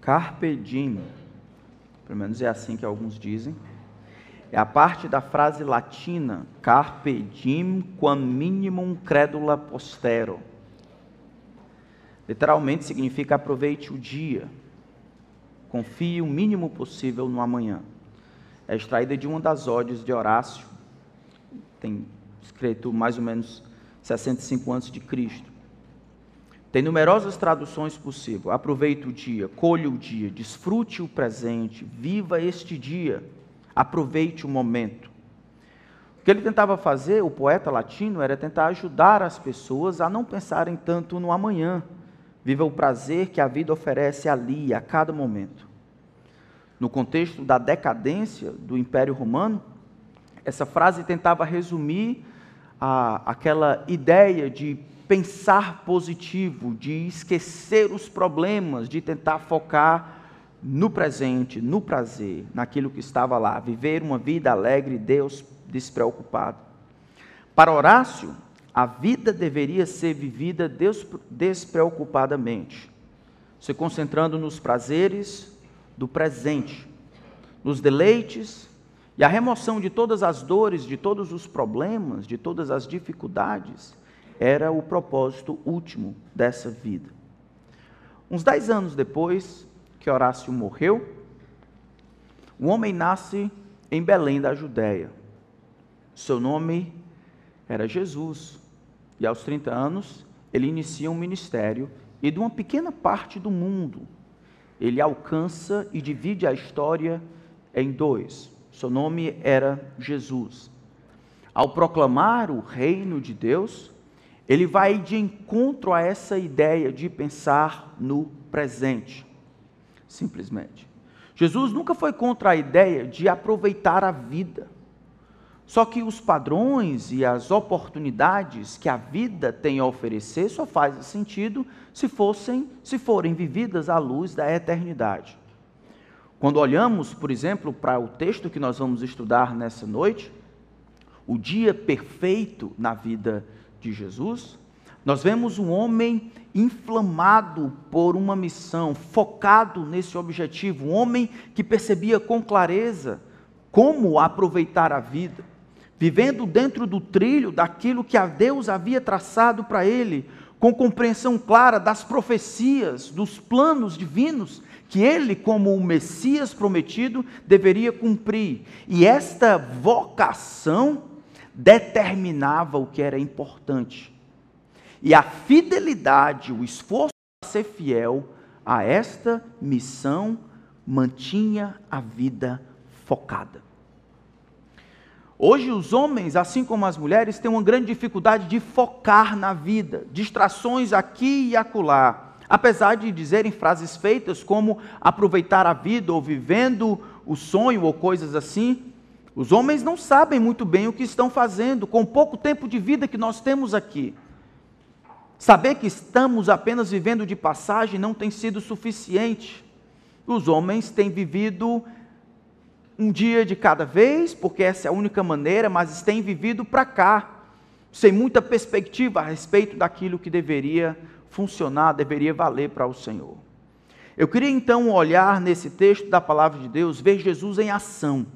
Carpe diem, pelo menos é assim que alguns dizem, é a parte da frase latina carpe diem quam minimum credula postero. Literalmente significa aproveite o dia, confie o mínimo possível no amanhã. É extraída de uma das ódios de Horácio, tem escrito mais ou menos 65 anos de Cristo. Tem numerosas traduções possíveis. Aproveite o dia, colhe o dia, desfrute o presente, viva este dia, aproveite o momento. O que ele tentava fazer, o poeta latino, era tentar ajudar as pessoas a não pensarem tanto no amanhã. Viva o prazer que a vida oferece ali, a cada momento. No contexto da decadência do Império Romano, essa frase tentava resumir a, aquela ideia de pensar positivo, de esquecer os problemas, de tentar focar no presente, no prazer, naquilo que estava lá, viver uma vida alegre, Deus despreocupado. Para Horácio, a vida deveria ser vivida despreocupadamente, se concentrando nos prazeres do presente, nos deleites e a remoção de todas as dores, de todos os problemas, de todas as dificuldades era o propósito último dessa vida. Uns dez anos depois que Horácio morreu, o homem nasce em Belém da Judéia. Seu nome era Jesus. E aos 30 anos, ele inicia um ministério e de uma pequena parte do mundo, ele alcança e divide a história em dois. Seu nome era Jesus. Ao proclamar o reino de Deus, ele vai de encontro a essa ideia de pensar no presente, simplesmente. Jesus nunca foi contra a ideia de aproveitar a vida. Só que os padrões e as oportunidades que a vida tem a oferecer só fazem sentido se fossem, se forem vividas à luz da eternidade. Quando olhamos, por exemplo, para o texto que nós vamos estudar nessa noite, o dia perfeito na vida Jesus, nós vemos um homem inflamado por uma missão, focado nesse objetivo, um homem que percebia com clareza como aproveitar a vida, vivendo dentro do trilho daquilo que a Deus havia traçado para ele, com compreensão clara das profecias, dos planos divinos que ele, como o Messias prometido, deveria cumprir. E esta vocação determinava o que era importante. E a fidelidade, o esforço para ser fiel a esta missão mantinha a vida focada. Hoje, os homens, assim como as mulheres, têm uma grande dificuldade de focar na vida, distrações aqui e acolá. Apesar de dizerem frases feitas como aproveitar a vida ou vivendo o sonho ou coisas assim, os homens não sabem muito bem o que estão fazendo com o pouco tempo de vida que nós temos aqui. Saber que estamos apenas vivendo de passagem não tem sido suficiente. Os homens têm vivido um dia de cada vez, porque essa é a única maneira, mas têm vivido para cá, sem muita perspectiva a respeito daquilo que deveria funcionar, deveria valer para o Senhor. Eu queria então olhar nesse texto da palavra de Deus, ver Jesus em ação.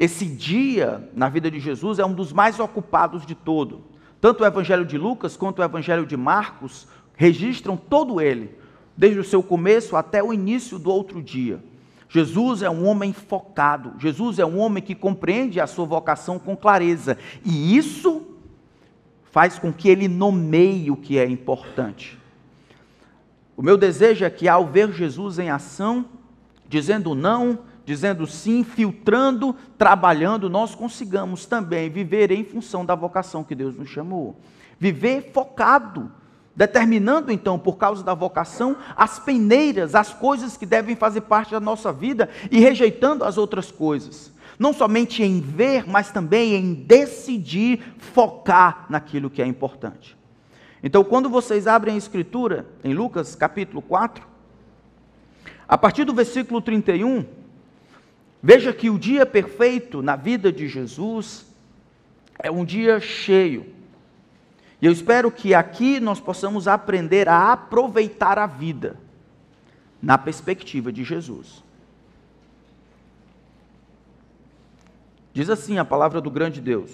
Esse dia na vida de Jesus é um dos mais ocupados de todo. Tanto o Evangelho de Lucas quanto o Evangelho de Marcos registram todo ele, desde o seu começo até o início do outro dia. Jesus é um homem focado, Jesus é um homem que compreende a sua vocação com clareza, e isso faz com que ele nomeie o que é importante. O meu desejo é que ao ver Jesus em ação, dizendo não, dizendo sim, filtrando, trabalhando, nós consigamos também viver em função da vocação que Deus nos chamou. Viver focado, determinando então, por causa da vocação, as peneiras, as coisas que devem fazer parte da nossa vida e rejeitando as outras coisas. Não somente em ver, mas também em decidir focar naquilo que é importante. Então, quando vocês abrem a Escritura, em Lucas capítulo 4, a partir do versículo 31, Veja que o dia perfeito na vida de Jesus é um dia cheio. E eu espero que aqui nós possamos aprender a aproveitar a vida. na perspectiva de Jesus. Diz assim a palavra do grande Deus,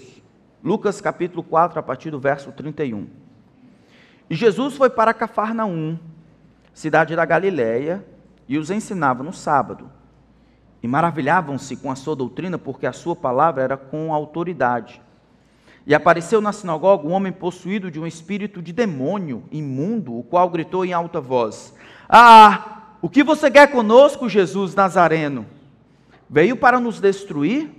Lucas capítulo 4, a partir do verso 31. E Jesus foi para Cafarnaum, cidade da Galiléia, e os ensinava no sábado. E maravilhavam-se com a sua doutrina, porque a sua palavra era com autoridade. E apareceu na sinagoga um homem possuído de um espírito de demônio imundo, o qual gritou em alta voz: Ah, o que você quer conosco, Jesus Nazareno? Veio para nos destruir?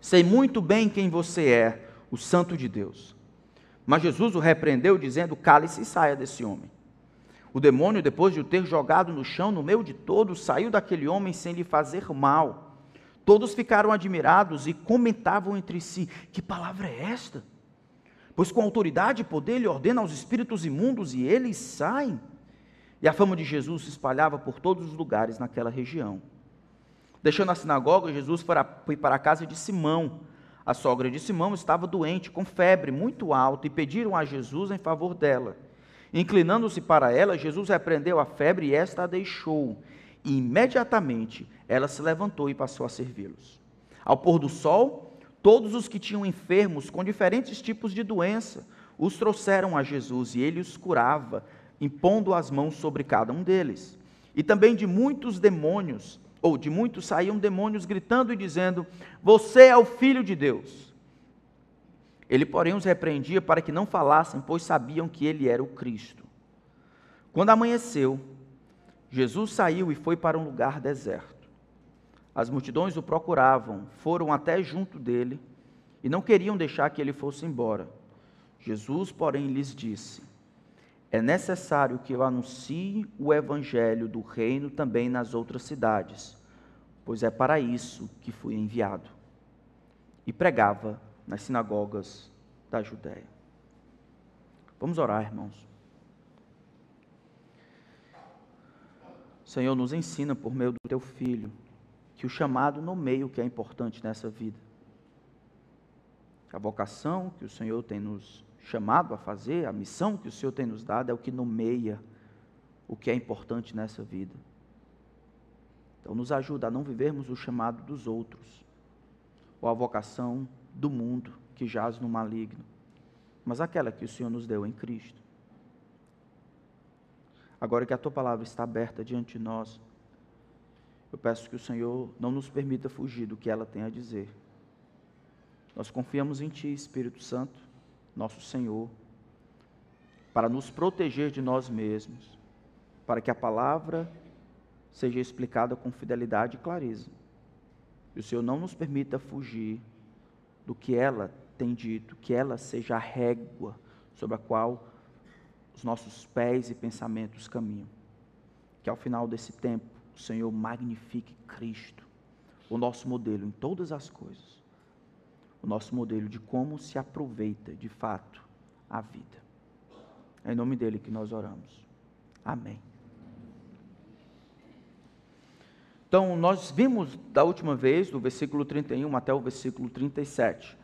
Sei muito bem quem você é, o Santo de Deus. Mas Jesus o repreendeu, dizendo: Cale-se e saia desse homem. O demônio, depois de o ter jogado no chão, no meio de todos, saiu daquele homem sem lhe fazer mal. Todos ficaram admirados e comentavam entre si: Que palavra é esta? Pois com autoridade e poder ele ordena aos espíritos imundos e eles saem. E a fama de Jesus se espalhava por todos os lugares naquela região. Deixando a sinagoga, Jesus foi para a casa de Simão. A sogra de Simão estava doente, com febre muito alta, e pediram a Jesus em favor dela. Inclinando-se para ela, Jesus repreendeu a febre e esta a deixou. E imediatamente ela se levantou e passou a servi-los. Ao pôr do sol, todos os que tinham enfermos com diferentes tipos de doença os trouxeram a Jesus e ele os curava, impondo as mãos sobre cada um deles. E também de muitos demônios, ou de muitos saíam demônios gritando e dizendo: Você é o filho de Deus. Ele, porém, os repreendia para que não falassem, pois sabiam que ele era o Cristo. Quando amanheceu, Jesus saiu e foi para um lugar deserto. As multidões o procuravam, foram até junto dele e não queriam deixar que ele fosse embora. Jesus, porém, lhes disse: É necessário que eu anuncie o evangelho do reino também nas outras cidades, pois é para isso que fui enviado. E pregava nas sinagogas da Judéia. Vamos orar, irmãos. Senhor, nos ensina por meio do teu filho que o chamado nomeia o que é importante nessa vida. A vocação que o Senhor tem nos chamado a fazer, a missão que o Senhor tem nos dado é o que nomeia o que é importante nessa vida. Então, nos ajuda a não vivermos o chamado dos outros, ou a vocação do mundo que jaz no maligno, mas aquela que o Senhor nos deu em Cristo. Agora que a tua palavra está aberta diante de nós, eu peço que o Senhor não nos permita fugir do que ela tem a dizer. Nós confiamos em Ti, Espírito Santo, nosso Senhor, para nos proteger de nós mesmos, para que a palavra seja explicada com fidelidade e clareza. E o Senhor não nos permita fugir do que ela tem dito, que ela seja a régua sobre a qual os nossos pés e pensamentos caminham. Que ao final desse tempo, o Senhor magnifique Cristo, o nosso modelo em todas as coisas, o nosso modelo de como se aproveita de fato a vida. É em nome dele que nós oramos. Amém. Então, nós vimos da última vez, do versículo 31 até o versículo 37.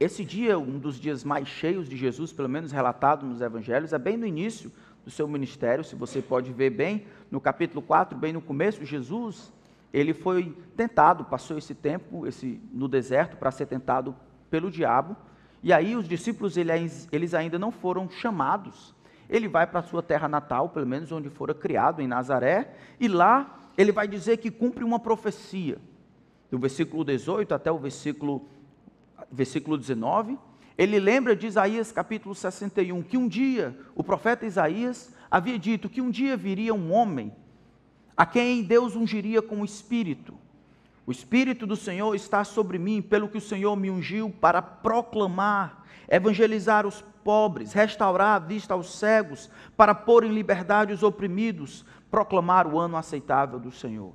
Esse dia, um dos dias mais cheios de Jesus, pelo menos relatado nos evangelhos, é bem no início do seu ministério, se você pode ver bem, no capítulo 4, bem no começo, Jesus, ele foi tentado, passou esse tempo esse, no deserto para ser tentado pelo diabo, e aí os discípulos, eles, ainda não foram chamados. Ele vai para a sua terra natal, pelo menos onde fora criado, em Nazaré, e lá ele vai dizer que cumpre uma profecia. Do versículo 18 até o versículo versículo 19, ele lembra de Isaías capítulo 61, que um dia o profeta Isaías havia dito que um dia viria um homem a quem Deus ungiria com o Espírito. O Espírito do Senhor está sobre mim, pelo que o Senhor me ungiu para proclamar, evangelizar os pobres, restaurar a vista aos cegos, para pôr em liberdade os oprimidos, proclamar o ano aceitável do Senhor.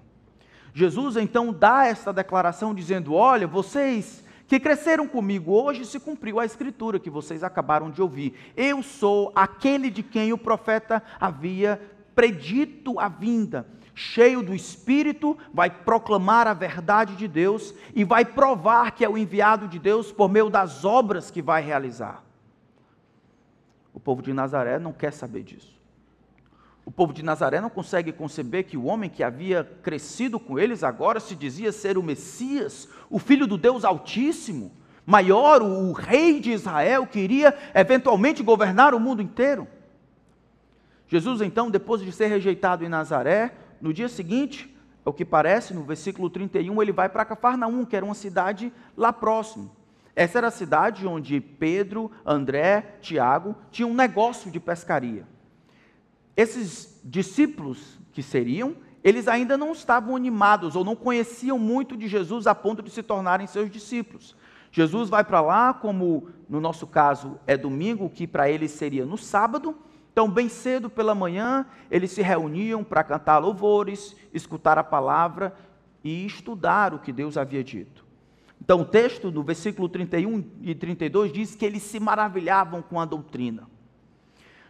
Jesus então dá esta declaração dizendo: Olha, vocês que cresceram comigo, hoje se cumpriu a escritura que vocês acabaram de ouvir. Eu sou aquele de quem o profeta havia predito a vinda. Cheio do Espírito, vai proclamar a verdade de Deus e vai provar que é o enviado de Deus por meio das obras que vai realizar. O povo de Nazaré não quer saber disso. O povo de Nazaré não consegue conceber que o homem que havia crescido com eles agora se dizia ser o Messias, o filho do Deus Altíssimo, maior, o rei de Israel, que iria eventualmente governar o mundo inteiro. Jesus, então, depois de ser rejeitado em Nazaré, no dia seguinte, é o que parece, no versículo 31, ele vai para Cafarnaum, que era uma cidade lá próximo. Essa era a cidade onde Pedro, André, Tiago tinham um negócio de pescaria. Esses discípulos que seriam, eles ainda não estavam animados ou não conheciam muito de Jesus a ponto de se tornarem seus discípulos. Jesus vai para lá, como no nosso caso é domingo, que para eles seria no sábado. Então, bem cedo pela manhã, eles se reuniam para cantar louvores, escutar a palavra e estudar o que Deus havia dito. Então, o texto, no versículo 31 e 32, diz que eles se maravilhavam com a doutrina.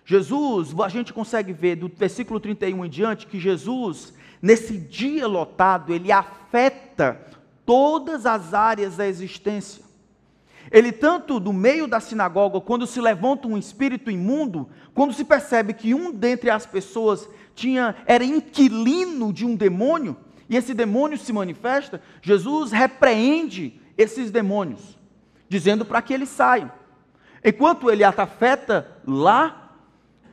Jesus, a gente consegue ver do versículo 31 em diante que Jesus, nesse dia lotado, ele afeta todas as áreas da existência. Ele, tanto do meio da sinagoga, quando se levanta um espírito imundo, quando se percebe que um dentre as pessoas tinha, era inquilino de um demônio, e esse demônio se manifesta, Jesus repreende esses demônios, dizendo para que eles saiam. Enquanto ele afeta lá,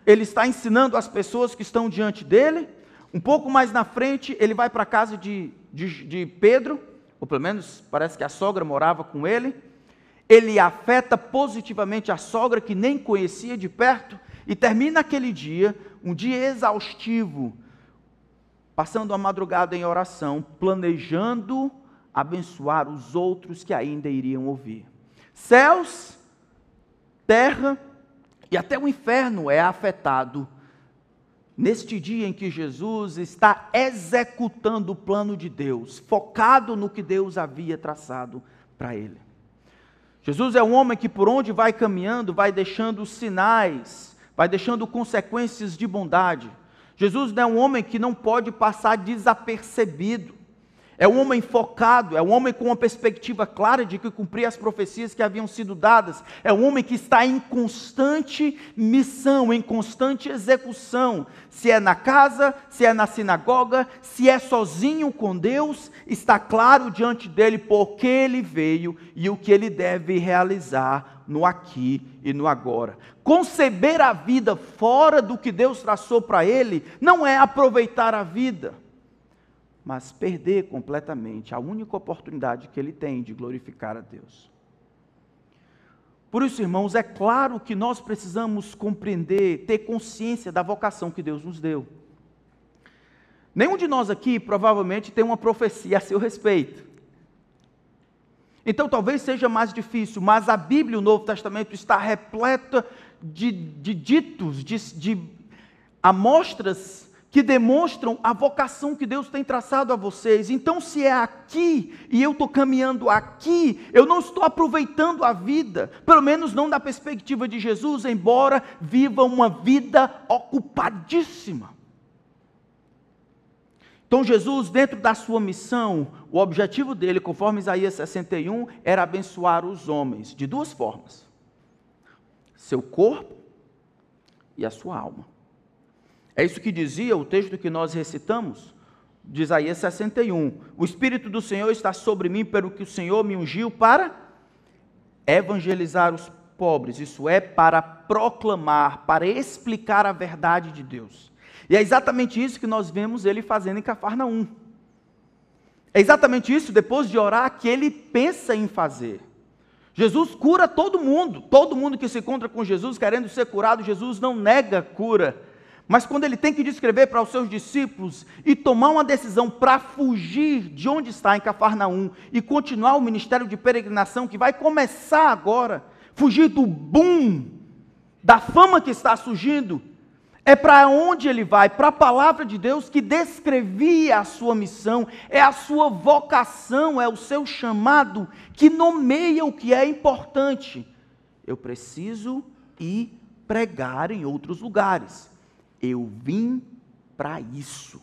ele está ensinando as pessoas que estão diante dele. Um pouco mais na frente, ele vai para a casa de, de, de Pedro, ou pelo menos parece que a sogra morava com ele. Ele afeta positivamente a sogra que nem conhecia de perto, e termina aquele dia, um dia exaustivo, passando a madrugada em oração, planejando abençoar os outros que ainda iriam ouvir. Céus, terra e até o inferno é afetado neste dia em que Jesus está executando o plano de Deus, focado no que Deus havia traçado para ele. Jesus é um homem que por onde vai caminhando, vai deixando sinais, vai deixando consequências de bondade. Jesus é um homem que não pode passar desapercebido. É um homem focado, é um homem com uma perspectiva clara de que cumprir as profecias que haviam sido dadas. É um homem que está em constante missão, em constante execução. Se é na casa, se é na sinagoga, se é sozinho com Deus, está claro diante dele por que ele veio e o que ele deve realizar no aqui e no agora. Conceber a vida fora do que Deus traçou para ele não é aproveitar a vida mas perder completamente a única oportunidade que ele tem de glorificar a Deus. Por isso, irmãos, é claro que nós precisamos compreender, ter consciência da vocação que Deus nos deu. Nenhum de nós aqui provavelmente tem uma profecia a seu respeito. Então talvez seja mais difícil, mas a Bíblia, o Novo Testamento, está repleta de, de ditos, de, de amostras que demonstram a vocação que Deus tem traçado a vocês. Então, se é aqui e eu estou caminhando aqui, eu não estou aproveitando a vida, pelo menos não da perspectiva de Jesus, embora viva uma vida ocupadíssima. Então, Jesus, dentro da sua missão, o objetivo dele, conforme Isaías 61, era abençoar os homens de duas formas: seu corpo e a sua alma. É isso que dizia o texto que nós recitamos, de Isaías 61. O Espírito do Senhor está sobre mim, pelo que o Senhor me ungiu para evangelizar os pobres, isso é, para proclamar, para explicar a verdade de Deus. E é exatamente isso que nós vemos ele fazendo em Cafarnaum. É exatamente isso, depois de orar, que ele pensa em fazer. Jesus cura todo mundo, todo mundo que se encontra com Jesus querendo ser curado, Jesus não nega cura mas quando ele tem que descrever para os seus discípulos e tomar uma decisão para fugir de onde está em Cafarnaum e continuar o ministério de peregrinação que vai começar agora, fugir do boom, da fama que está surgindo, é para onde ele vai? Para a palavra de Deus que descrevia a sua missão, é a sua vocação, é o seu chamado que nomeia o que é importante. Eu preciso ir pregar em outros lugares. Eu vim para isso.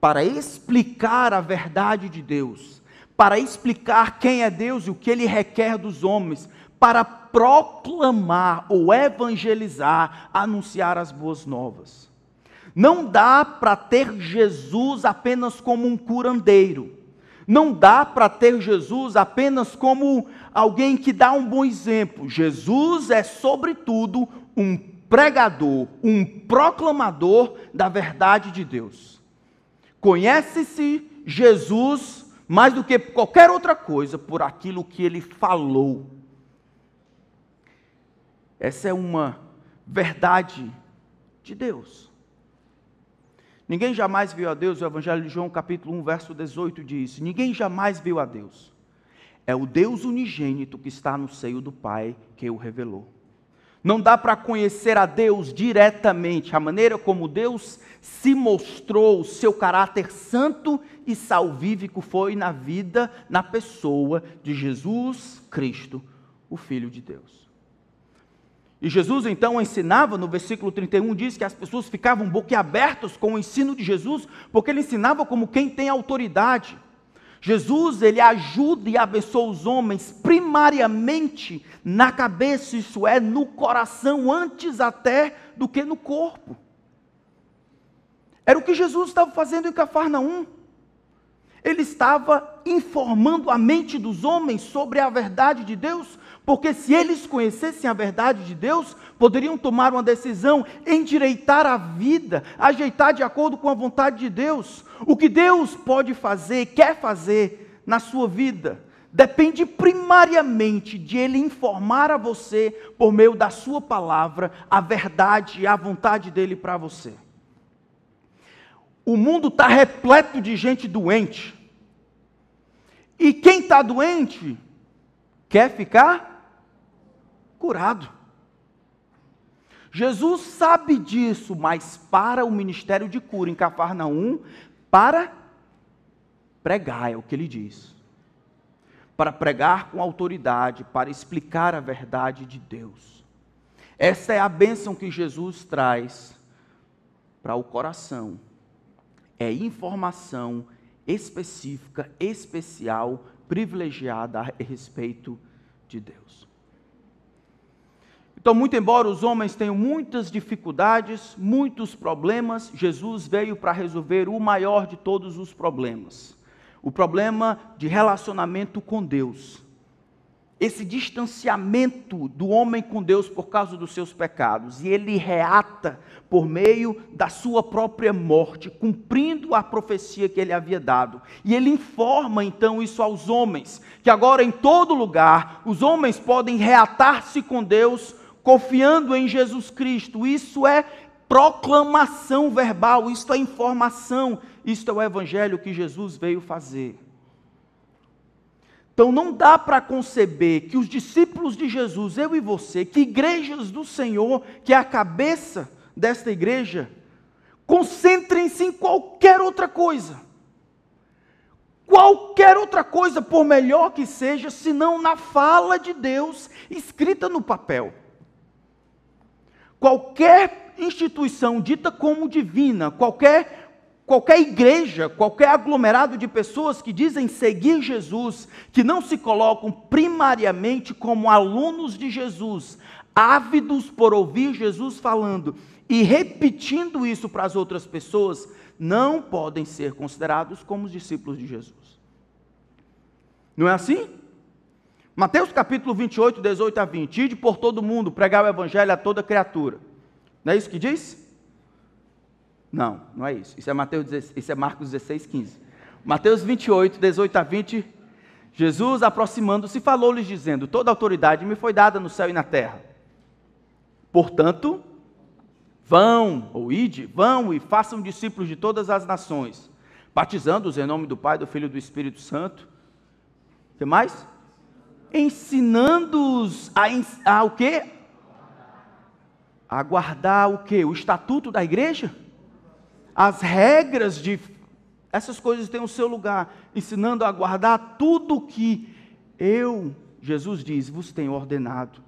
Para explicar a verdade de Deus, para explicar quem é Deus e o que ele requer dos homens, para proclamar ou evangelizar, anunciar as boas novas. Não dá para ter Jesus apenas como um curandeiro. Não dá para ter Jesus apenas como alguém que dá um bom exemplo. Jesus é, sobretudo, um pregador, um proclamador da verdade de Deus. Conhece-se Jesus mais do que qualquer outra coisa por aquilo que ele falou. Essa é uma verdade de Deus. Ninguém jamais viu a Deus, o Evangelho de João, capítulo 1, verso 18 diz: Ninguém jamais viu a Deus. É o Deus unigênito que está no seio do Pai que o revelou. Não dá para conhecer a Deus diretamente, a maneira como Deus se mostrou, o seu caráter santo e salvífico foi na vida, na pessoa de Jesus Cristo, o Filho de Deus. E Jesus então ensinava, no versículo 31 diz que as pessoas ficavam boquiabertas com o ensino de Jesus, porque ele ensinava como quem tem autoridade. Jesus, ele ajuda e abençoa os homens primariamente na cabeça, isso é, no coração, antes até do que no corpo. Era o que Jesus estava fazendo em Cafarnaum ele estava informando a mente dos homens sobre a verdade de Deus, porque se eles conhecessem a verdade de Deus, poderiam tomar uma decisão, endireitar a vida, ajeitar de acordo com a vontade de Deus. O que Deus pode fazer, quer fazer na sua vida, depende primariamente de Ele informar a você, por meio da Sua palavra, a verdade e a vontade dEle para você. O mundo está repleto de gente doente. E quem está doente quer ficar curado. Jesus sabe disso, mas para o ministério de cura em Cafarnaum, para pregar, é o que ele diz. Para pregar com autoridade, para explicar a verdade de Deus. Essa é a bênção que Jesus traz para o coração. É informação específica, especial, privilegiada a respeito de Deus. Então, muito embora os homens tenham muitas dificuldades, muitos problemas, Jesus veio para resolver o maior de todos os problemas: o problema de relacionamento com Deus. Esse distanciamento do homem com Deus por causa dos seus pecados, e ele reata por meio da sua própria morte, cumprindo a profecia que ele havia dado. E ele informa então isso aos homens, que agora em todo lugar os homens podem reatar-se com Deus, confiando em Jesus Cristo. Isso é proclamação verbal, isto é informação, isto é o evangelho que Jesus veio fazer. Então não dá para conceber que os discípulos de Jesus, eu e você, que igrejas do Senhor, que é a cabeça desta igreja, concentrem-se em qualquer outra coisa. Qualquer outra coisa, por melhor que seja, senão na fala de Deus escrita no papel. Qualquer instituição dita como divina, qualquer qualquer igreja, qualquer aglomerado de pessoas que dizem seguir Jesus, que não se colocam primariamente como alunos de Jesus, ávidos por ouvir Jesus falando e repetindo isso para as outras pessoas, não podem ser considerados como os discípulos de Jesus. Não é assim? Mateus capítulo 28, 18 a 20. Ide por todo mundo, pregar o evangelho a toda criatura. Não é isso que diz? Não, não é isso. Isso é, Mateus, isso é Marcos 16, 15. Mateus 28, 18 a 20. Jesus, aproximando-se, falou-lhes, dizendo: Toda autoridade me foi dada no céu e na terra. Portanto, vão, ou ide, vão e façam discípulos de todas as nações, batizando-os em nome do Pai, do Filho e do Espírito Santo. O que mais? Ensinando-os a, a o quê? A guardar o quê? O estatuto da igreja? as regras de. Essas coisas têm o seu lugar, ensinando a guardar tudo que eu, Jesus diz, vos tenho ordenado.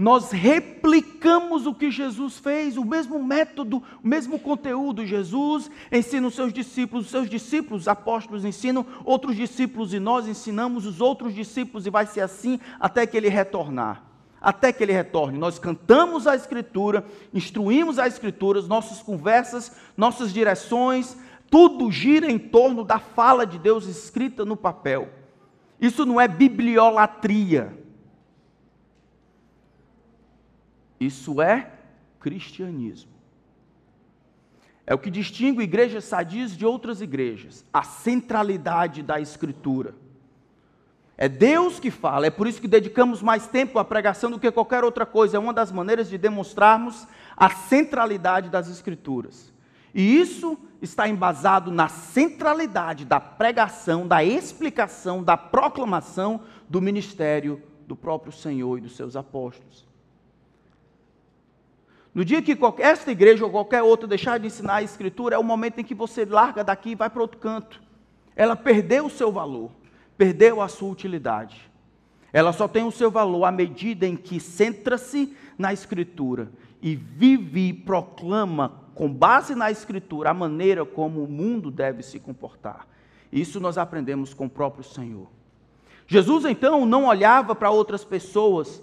Nós replicamos o que Jesus fez, o mesmo método, o mesmo conteúdo. Jesus ensina os seus discípulos, os seus discípulos, os apóstolos ensinam outros discípulos e nós ensinamos os outros discípulos e vai ser assim até que ele retornar. até que ele retorne. Nós cantamos a Escritura, instruímos as Escrituras, nossas conversas, nossas direções, tudo gira em torno da fala de Deus escrita no papel. Isso não é bibliolatria. Isso é cristianismo. É o que distingue igrejas sadias de outras igrejas, a centralidade da Escritura. É Deus que fala, é por isso que dedicamos mais tempo à pregação do que qualquer outra coisa. É uma das maneiras de demonstrarmos a centralidade das Escrituras. E isso está embasado na centralidade da pregação, da explicação, da proclamação do ministério do próprio Senhor e dos seus apóstolos. No dia que qualquer, esta igreja ou qualquer outra deixar de ensinar a Escritura, é o momento em que você larga daqui e vai para outro canto. Ela perdeu o seu valor, perdeu a sua utilidade. Ela só tem o seu valor à medida em que centra-se na Escritura e vive e proclama, com base na Escritura, a maneira como o mundo deve se comportar. Isso nós aprendemos com o próprio Senhor. Jesus então não olhava para outras pessoas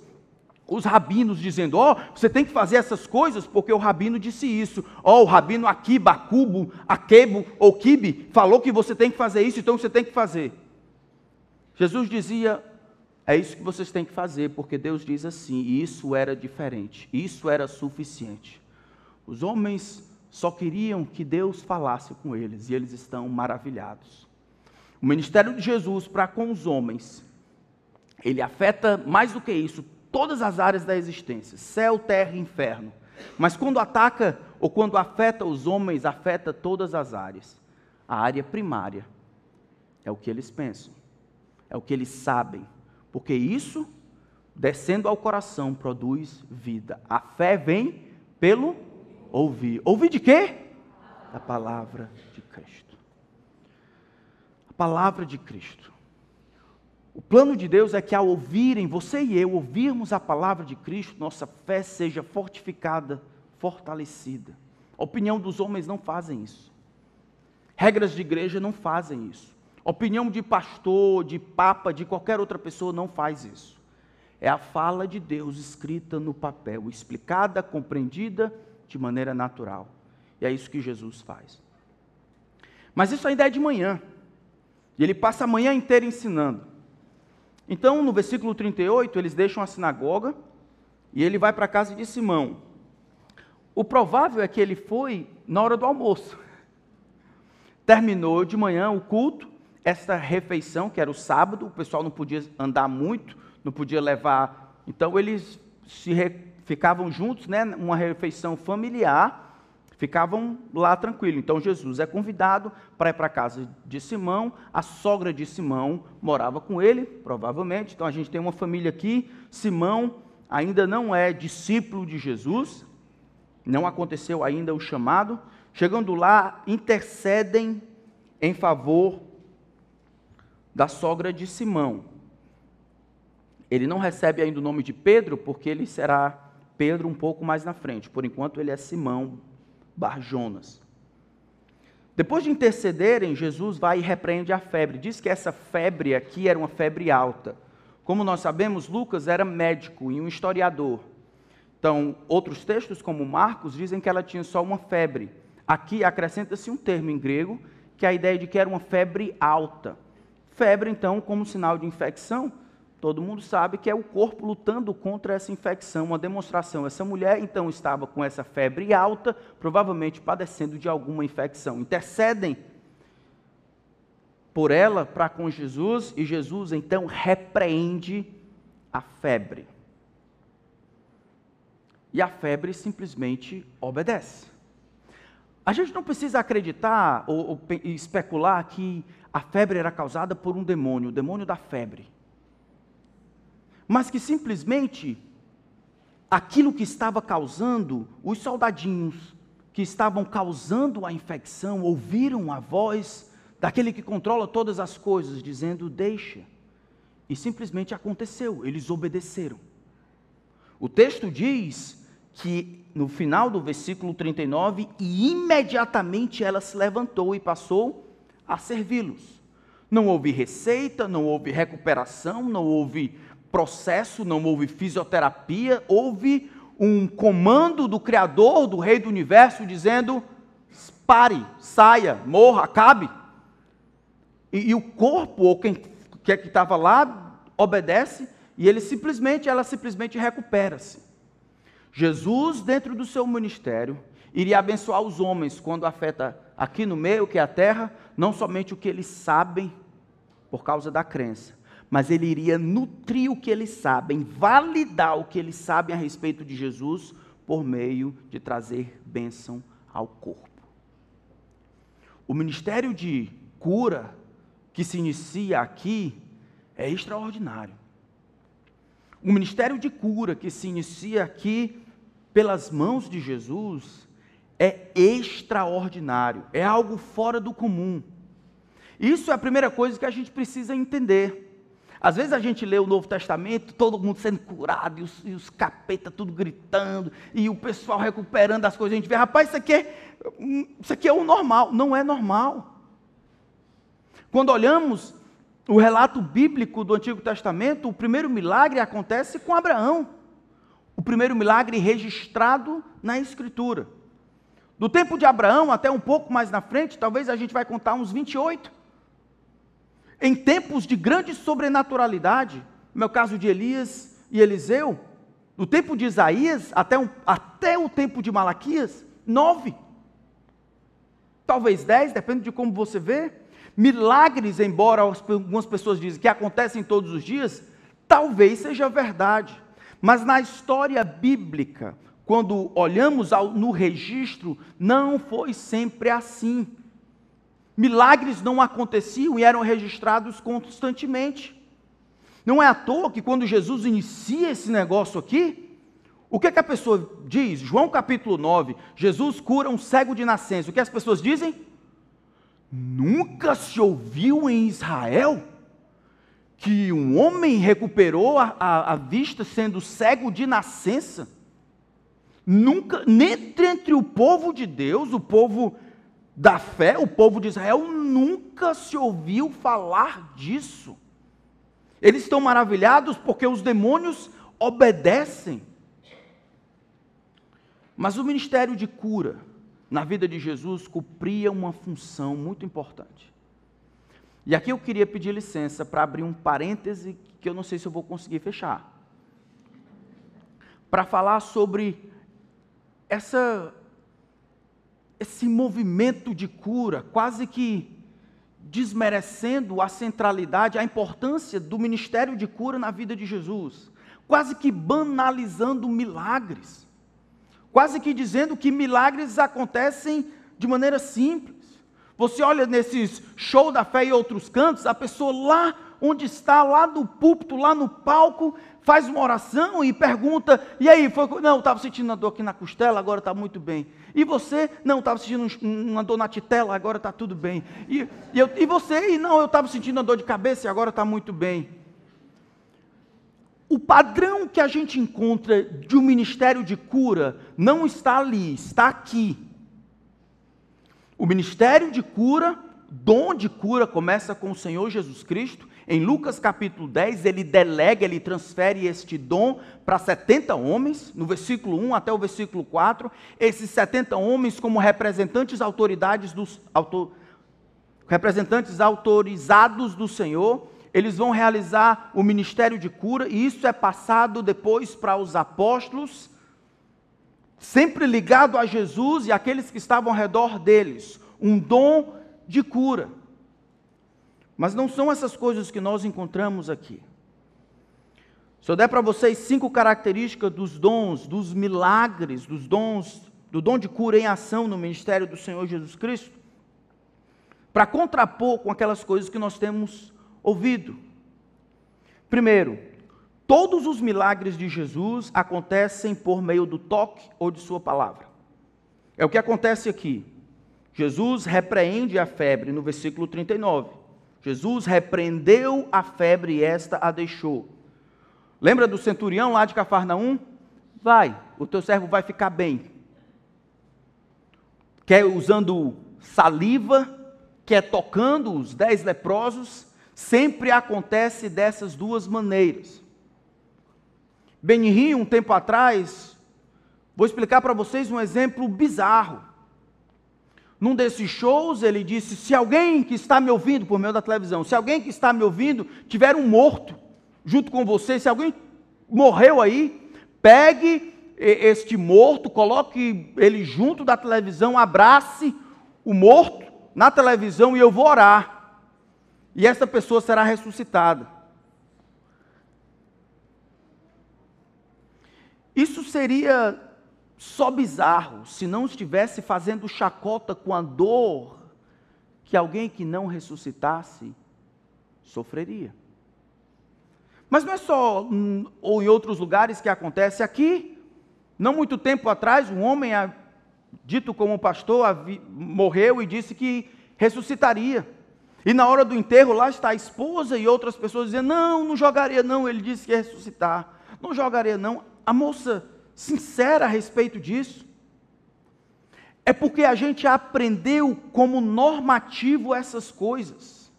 os rabinos dizendo: Ó, oh, você tem que fazer essas coisas porque o rabino disse isso. Ó, oh, o rabino Akiba, Akubo, Akebo ou Kibe falou que você tem que fazer isso, então você tem que fazer. Jesus dizia: É isso que vocês têm que fazer, porque Deus diz assim, e isso era diferente, isso era suficiente. Os homens só queriam que Deus falasse com eles, e eles estão maravilhados. O ministério de Jesus para com os homens, ele afeta mais do que isso todas as áreas da existência, céu, terra e inferno. Mas quando ataca ou quando afeta os homens, afeta todas as áreas. A área primária é o que eles pensam, é o que eles sabem, porque isso, descendo ao coração, produz vida. A fé vem pelo ouvir. Ouvir de quê? Da palavra de Cristo. A palavra de Cristo. O plano de Deus é que ao ouvirem, você e eu, ouvirmos a palavra de Cristo, nossa fé seja fortificada, fortalecida. A opinião dos homens não fazem isso. Regras de igreja não fazem isso. A opinião de pastor, de papa, de qualquer outra pessoa não faz isso. É a fala de Deus escrita no papel, explicada, compreendida de maneira natural. E é isso que Jesus faz. Mas isso ainda é de manhã. E ele passa a manhã inteira ensinando. Então, no versículo 38, eles deixam a sinagoga e ele vai para a casa de Simão. O provável é que ele foi na hora do almoço. Terminou de manhã o culto, esta refeição, que era o sábado, o pessoal não podia andar muito, não podia levar. Então, eles se ficavam juntos, né, uma refeição familiar ficavam lá tranquilo. Então Jesus é convidado para ir para a casa de Simão, a sogra de Simão morava com ele, provavelmente. Então a gente tem uma família aqui. Simão ainda não é discípulo de Jesus, não aconteceu ainda o chamado. Chegando lá, intercedem em favor da sogra de Simão. Ele não recebe ainda o nome de Pedro, porque ele será Pedro um pouco mais na frente. Por enquanto, ele é Simão, Barjonas. Depois de intercederem, Jesus vai e repreende a febre. Diz que essa febre aqui era uma febre alta. Como nós sabemos, Lucas era médico e um historiador. Então, outros textos, como Marcos, dizem que ela tinha só uma febre. Aqui acrescenta-se um termo em grego, que é a ideia de que era uma febre alta. Febre, então, como sinal de infecção, Todo mundo sabe que é o corpo lutando contra essa infecção, uma demonstração. Essa mulher então estava com essa febre alta, provavelmente padecendo de alguma infecção. Intercedem por ela para com Jesus e Jesus então repreende a febre. E a febre simplesmente obedece. A gente não precisa acreditar ou, ou especular que a febre era causada por um demônio, o demônio da febre mas que simplesmente aquilo que estava causando, os soldadinhos que estavam causando a infecção ouviram a voz daquele que controla todas as coisas, dizendo: Deixa. E simplesmente aconteceu, eles obedeceram. O texto diz que no final do versículo 39, e imediatamente ela se levantou e passou a servi-los. Não houve receita, não houve recuperação, não houve processo, não houve fisioterapia, houve um comando do Criador, do Rei do Universo, dizendo: pare, saia, morra, acabe. E, e o corpo, ou quem quer que estava lá, obedece, e ele simplesmente, ela simplesmente recupera-se. Jesus, dentro do seu ministério, iria abençoar os homens quando afeta aqui no meio, que é a terra, não somente o que eles sabem por causa da crença, mas ele iria nutrir o que eles sabem, validar o que eles sabem a respeito de Jesus por meio de trazer bênção ao corpo. O ministério de cura que se inicia aqui é extraordinário. O ministério de cura que se inicia aqui pelas mãos de Jesus é extraordinário, é algo fora do comum. Isso é a primeira coisa que a gente precisa entender. Às vezes a gente lê o Novo Testamento, todo mundo sendo curado, e os, e os capeta tudo gritando, e o pessoal recuperando as coisas. A gente vê, rapaz, isso aqui é, isso aqui é o normal. Não é normal. Quando olhamos o relato bíblico do Antigo Testamento, o primeiro milagre acontece com Abraão. O primeiro milagre registrado na Escritura. Do tempo de Abraão até um pouco mais na frente, talvez a gente vai contar uns 28. Em tempos de grande sobrenaturalidade, no meu caso de Elias e Eliseu, do tempo de Isaías até, um, até o tempo de Malaquias, nove. Talvez dez, depende de como você vê. Milagres, embora algumas pessoas dizem que acontecem todos os dias, talvez seja verdade. Mas na história bíblica, quando olhamos ao, no registro, não foi sempre assim. Milagres não aconteciam e eram registrados constantemente. Não é à toa que quando Jesus inicia esse negócio aqui, o que, é que a pessoa diz? João capítulo 9, Jesus cura um cego de nascença. O que as pessoas dizem? Nunca se ouviu em Israel que um homem recuperou a, a, a vista sendo cego de nascença? Nunca, nem entre o povo de Deus, o povo da fé, o povo de Israel nunca se ouviu falar disso. Eles estão maravilhados porque os demônios obedecem. Mas o ministério de cura na vida de Jesus cumpria uma função muito importante. E aqui eu queria pedir licença para abrir um parêntese que eu não sei se eu vou conseguir fechar. Para falar sobre essa esse movimento de cura, quase que desmerecendo a centralidade, a importância do ministério de cura na vida de Jesus, quase que banalizando milagres, quase que dizendo que milagres acontecem de maneira simples. Você olha nesses show da fé e outros cantos, a pessoa lá onde está, lá no púlpito, lá no palco, faz uma oração e pergunta: e aí? Foi, não, estava sentindo uma dor aqui na costela, agora está muito bem. E você? Não, estava sentindo uma dor na titela, agora está tudo bem. E, e, eu, e você? E não, eu estava sentindo uma dor de cabeça e agora está muito bem. O padrão que a gente encontra de um ministério de cura não está ali, está aqui. O ministério de cura, dom de cura, começa com o Senhor Jesus Cristo em Lucas capítulo 10, ele delega, ele transfere este dom para 70 homens, no versículo 1 até o versículo 4. Esses 70 homens, como representantes autoridades dos autor, representantes autorizados do Senhor, eles vão realizar o ministério de cura, e isso é passado depois para os apóstolos, sempre ligado a Jesus e aqueles que estavam ao redor deles, um dom de cura. Mas não são essas coisas que nós encontramos aqui. Se eu der para vocês cinco características dos dons, dos milagres, dos dons, do dom de cura em ação no ministério do Senhor Jesus Cristo, para contrapor com aquelas coisas que nós temos ouvido. Primeiro, todos os milagres de Jesus acontecem por meio do toque ou de Sua palavra. É o que acontece aqui. Jesus repreende a febre no versículo 39. Jesus repreendeu a febre e esta a deixou. Lembra do centurião lá de Cafarnaum? Vai, o teu servo vai ficar bem. Quer usando saliva, quer tocando os dez leprosos, sempre acontece dessas duas maneiras. Benihim, um tempo atrás, vou explicar para vocês um exemplo bizarro. Num desses shows, ele disse: se alguém que está me ouvindo por meio da televisão, se alguém que está me ouvindo tiver um morto junto com você, se alguém morreu aí, pegue este morto, coloque ele junto da televisão, abrace o morto na televisão e eu vou orar. E essa pessoa será ressuscitada. Isso seria só bizarro se não estivesse fazendo chacota com a dor que alguém que não ressuscitasse sofreria. Mas não é só ou em outros lugares que acontece aqui. Não muito tempo atrás, um homem dito como pastor morreu e disse que ressuscitaria. E na hora do enterro, lá está a esposa e outras pessoas dizendo: Não, não jogaria, não. Ele disse que ia ressuscitar. Não jogaria, não. A moça sincera a respeito disso. É porque a gente aprendeu como normativo essas coisas,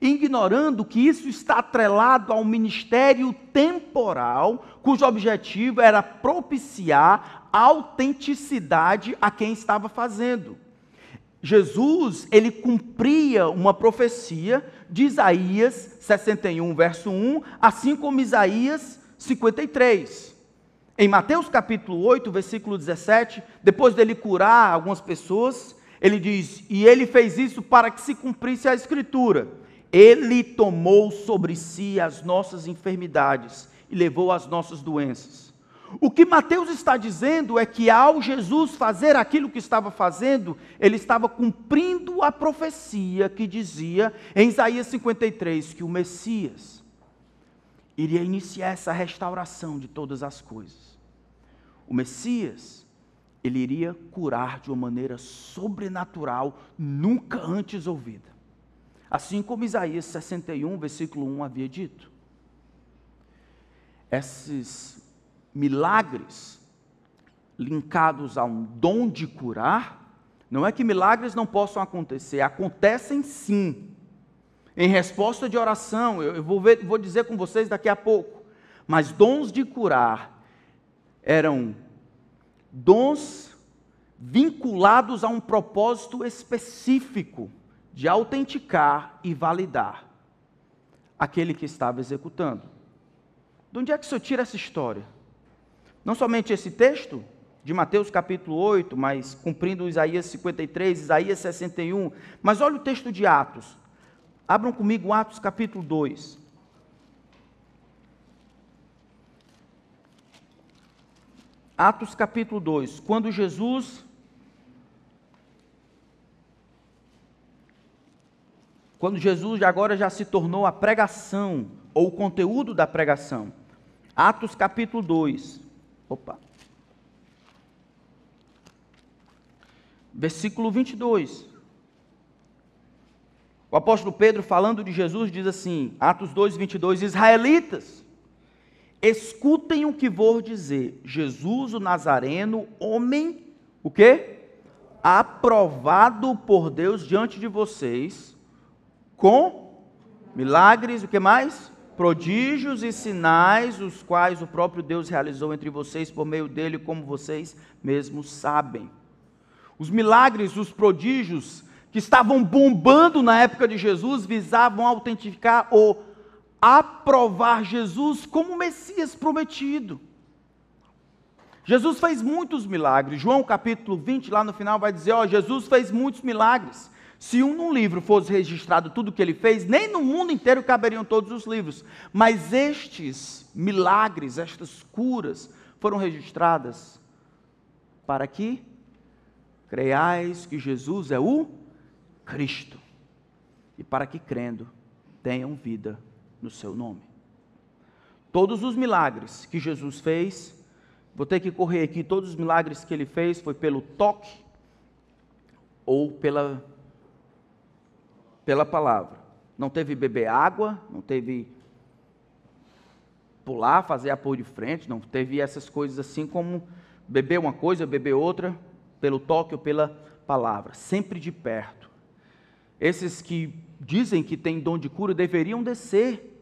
ignorando que isso está atrelado ao ministério temporal, cujo objetivo era propiciar autenticidade a quem estava fazendo. Jesus, ele cumpria uma profecia de Isaías 61, verso 1, assim como Isaías 53. Em Mateus capítulo 8, versículo 17, depois dele curar algumas pessoas, ele diz: E ele fez isso para que se cumprisse a Escritura. Ele tomou sobre si as nossas enfermidades e levou as nossas doenças. O que Mateus está dizendo é que ao Jesus fazer aquilo que estava fazendo, ele estava cumprindo a profecia que dizia em Isaías 53 que o Messias iria iniciar essa restauração de todas as coisas o Messias, ele iria curar de uma maneira sobrenatural, nunca antes ouvida. Assim como Isaías 61, versículo 1 havia dito. Esses milagres linkados a um dom de curar, não é que milagres não possam acontecer, acontecem sim. Em resposta de oração, eu vou, ver, vou dizer com vocês daqui a pouco, mas dons de curar eram dons vinculados a um propósito específico de autenticar e validar aquele que estava executando. De onde é que o senhor tira essa história? Não somente esse texto de Mateus capítulo 8, mas cumprindo Isaías 53, Isaías 61, mas olha o texto de Atos. Abram comigo Atos capítulo 2. Atos capítulo 2, quando Jesus quando Jesus agora já se tornou a pregação ou o conteúdo da pregação. Atos capítulo 2. Opa. Versículo 22. O apóstolo Pedro, falando de Jesus, diz assim: Atos 2, 22, Israelitas, Escutem o que vou dizer. Jesus o Nazareno, homem, o quê? Aprovado por Deus diante de vocês, com milagres, o que mais? Prodígios e sinais, os quais o próprio Deus realizou entre vocês por meio dele, como vocês mesmos sabem. Os milagres, os prodígios que estavam bombando na época de Jesus visavam autentificar o aprovar Jesus como Messias prometido. Jesus fez muitos milagres. João capítulo 20, lá no final, vai dizer: Ó, Jesus fez muitos milagres. Se um num livro fosse registrado tudo o que ele fez, nem no mundo inteiro caberiam todos os livros. Mas estes milagres, estas curas, foram registradas para que creiais que Jesus é o Cristo. E para que crendo tenham vida no seu nome. Todos os milagres que Jesus fez, vou ter que correr aqui, todos os milagres que ele fez foi pelo toque ou pela pela palavra. Não teve beber água, não teve pular, fazer apoio de frente, não teve essas coisas assim como beber uma coisa, beber outra, pelo toque ou pela palavra, sempre de perto. Esses que dizem que têm dom de cura deveriam descer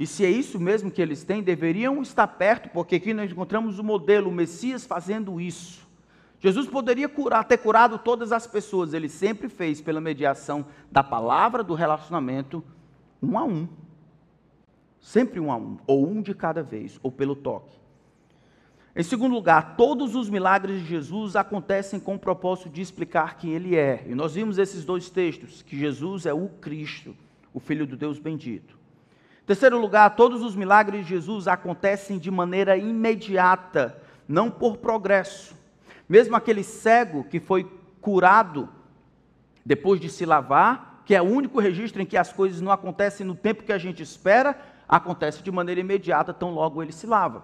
e se é isso mesmo que eles têm, deveriam estar perto, porque aqui nós encontramos o modelo, o Messias fazendo isso. Jesus poderia curar, ter curado todas as pessoas, ele sempre fez pela mediação da palavra, do relacionamento, um a um. Sempre um a um, ou um de cada vez, ou pelo toque. Em segundo lugar, todos os milagres de Jesus acontecem com o propósito de explicar quem ele é. E nós vimos esses dois textos, que Jesus é o Cristo, o Filho do Deus bendito. Terceiro lugar, todos os milagres de Jesus acontecem de maneira imediata, não por progresso. Mesmo aquele cego que foi curado depois de se lavar, que é o único registro em que as coisas não acontecem no tempo que a gente espera, acontece de maneira imediata, tão logo ele se lava.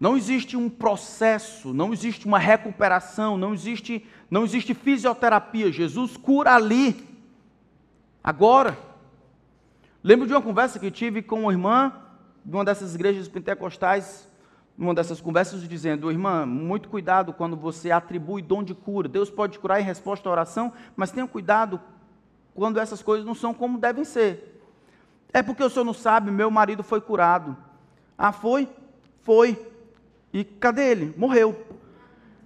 Não existe um processo, não existe uma recuperação, não existe, não existe fisioterapia. Jesus cura ali, agora. Lembro de uma conversa que tive com uma irmã de uma dessas igrejas pentecostais, numa dessas conversas, dizendo: Irmã, muito cuidado quando você atribui dom de cura. Deus pode curar em resposta à oração, mas tenha cuidado quando essas coisas não são como devem ser. É porque o senhor não sabe, meu marido foi curado. Ah, foi? Foi. E cadê ele? Morreu.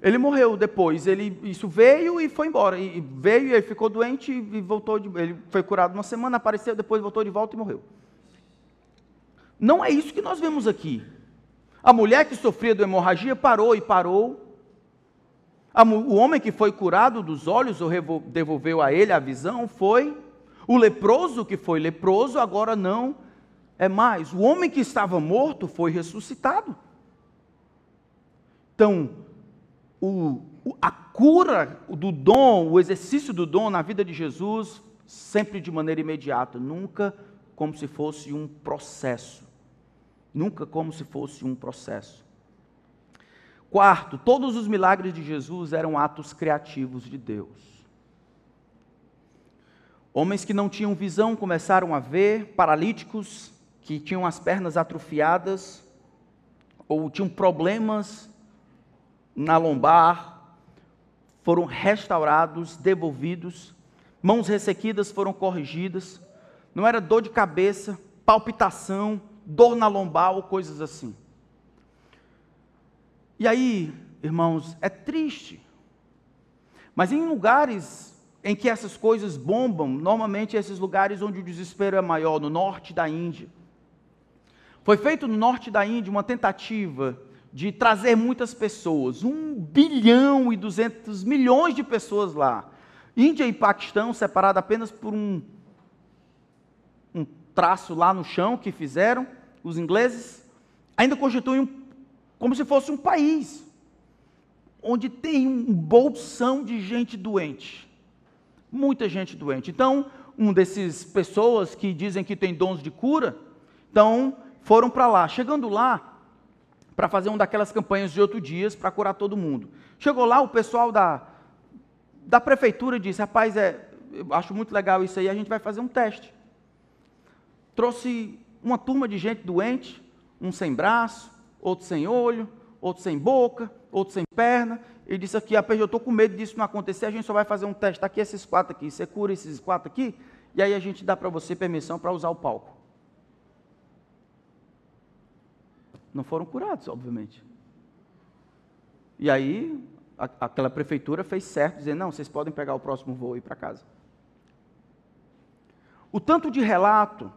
Ele morreu depois. Ele, isso veio e foi embora. E veio e ele ficou doente e voltou. De, ele foi curado uma semana, apareceu, depois voltou de volta e morreu. Não é isso que nós vemos aqui. A mulher que sofria de hemorragia parou e parou. o homem que foi curado dos olhos ou devolveu a ele a visão foi. O leproso que foi leproso agora não é mais. O homem que estava morto foi ressuscitado. Então, o, a cura do dom, o exercício do dom na vida de Jesus, sempre de maneira imediata, nunca como se fosse um processo. Nunca como se fosse um processo. Quarto, todos os milagres de Jesus eram atos criativos de Deus. Homens que não tinham visão começaram a ver, paralíticos que tinham as pernas atrofiadas ou tinham problemas na lombar, foram restaurados, devolvidos, mãos ressequidas foram corrigidas, não era dor de cabeça, palpitação, dor na lombar ou coisas assim. E aí, irmãos, é triste. Mas em lugares em que essas coisas bombam, normalmente esses lugares onde o desespero é maior, no norte da Índia. Foi feito no norte da Índia uma tentativa de trazer muitas pessoas, um bilhão e duzentos milhões de pessoas lá. Índia e Paquistão, separados apenas por um, um traço lá no chão que fizeram, os ingleses, ainda constituem um, como se fosse um país, onde tem um bolsão de gente doente. Muita gente doente. Então, um desses pessoas que dizem que tem dons de cura, então foram para lá. Chegando lá, para fazer uma daquelas campanhas de oito dias para curar todo mundo. Chegou lá, o pessoal da, da prefeitura disse: Rapaz, é, eu acho muito legal isso aí, a gente vai fazer um teste. Trouxe uma turma de gente doente, um sem braço, outro sem olho, outro sem boca, outro sem perna. Ele disse aqui: Rapaz, eu estou com medo disso não acontecer, a gente só vai fazer um teste. Está aqui esses quatro aqui, você cura esses quatro aqui, e aí a gente dá para você permissão para usar o palco. Não foram curados, obviamente. E aí, a, aquela prefeitura fez certo, dizendo: não, vocês podem pegar o próximo voo e ir para casa. O tanto de relato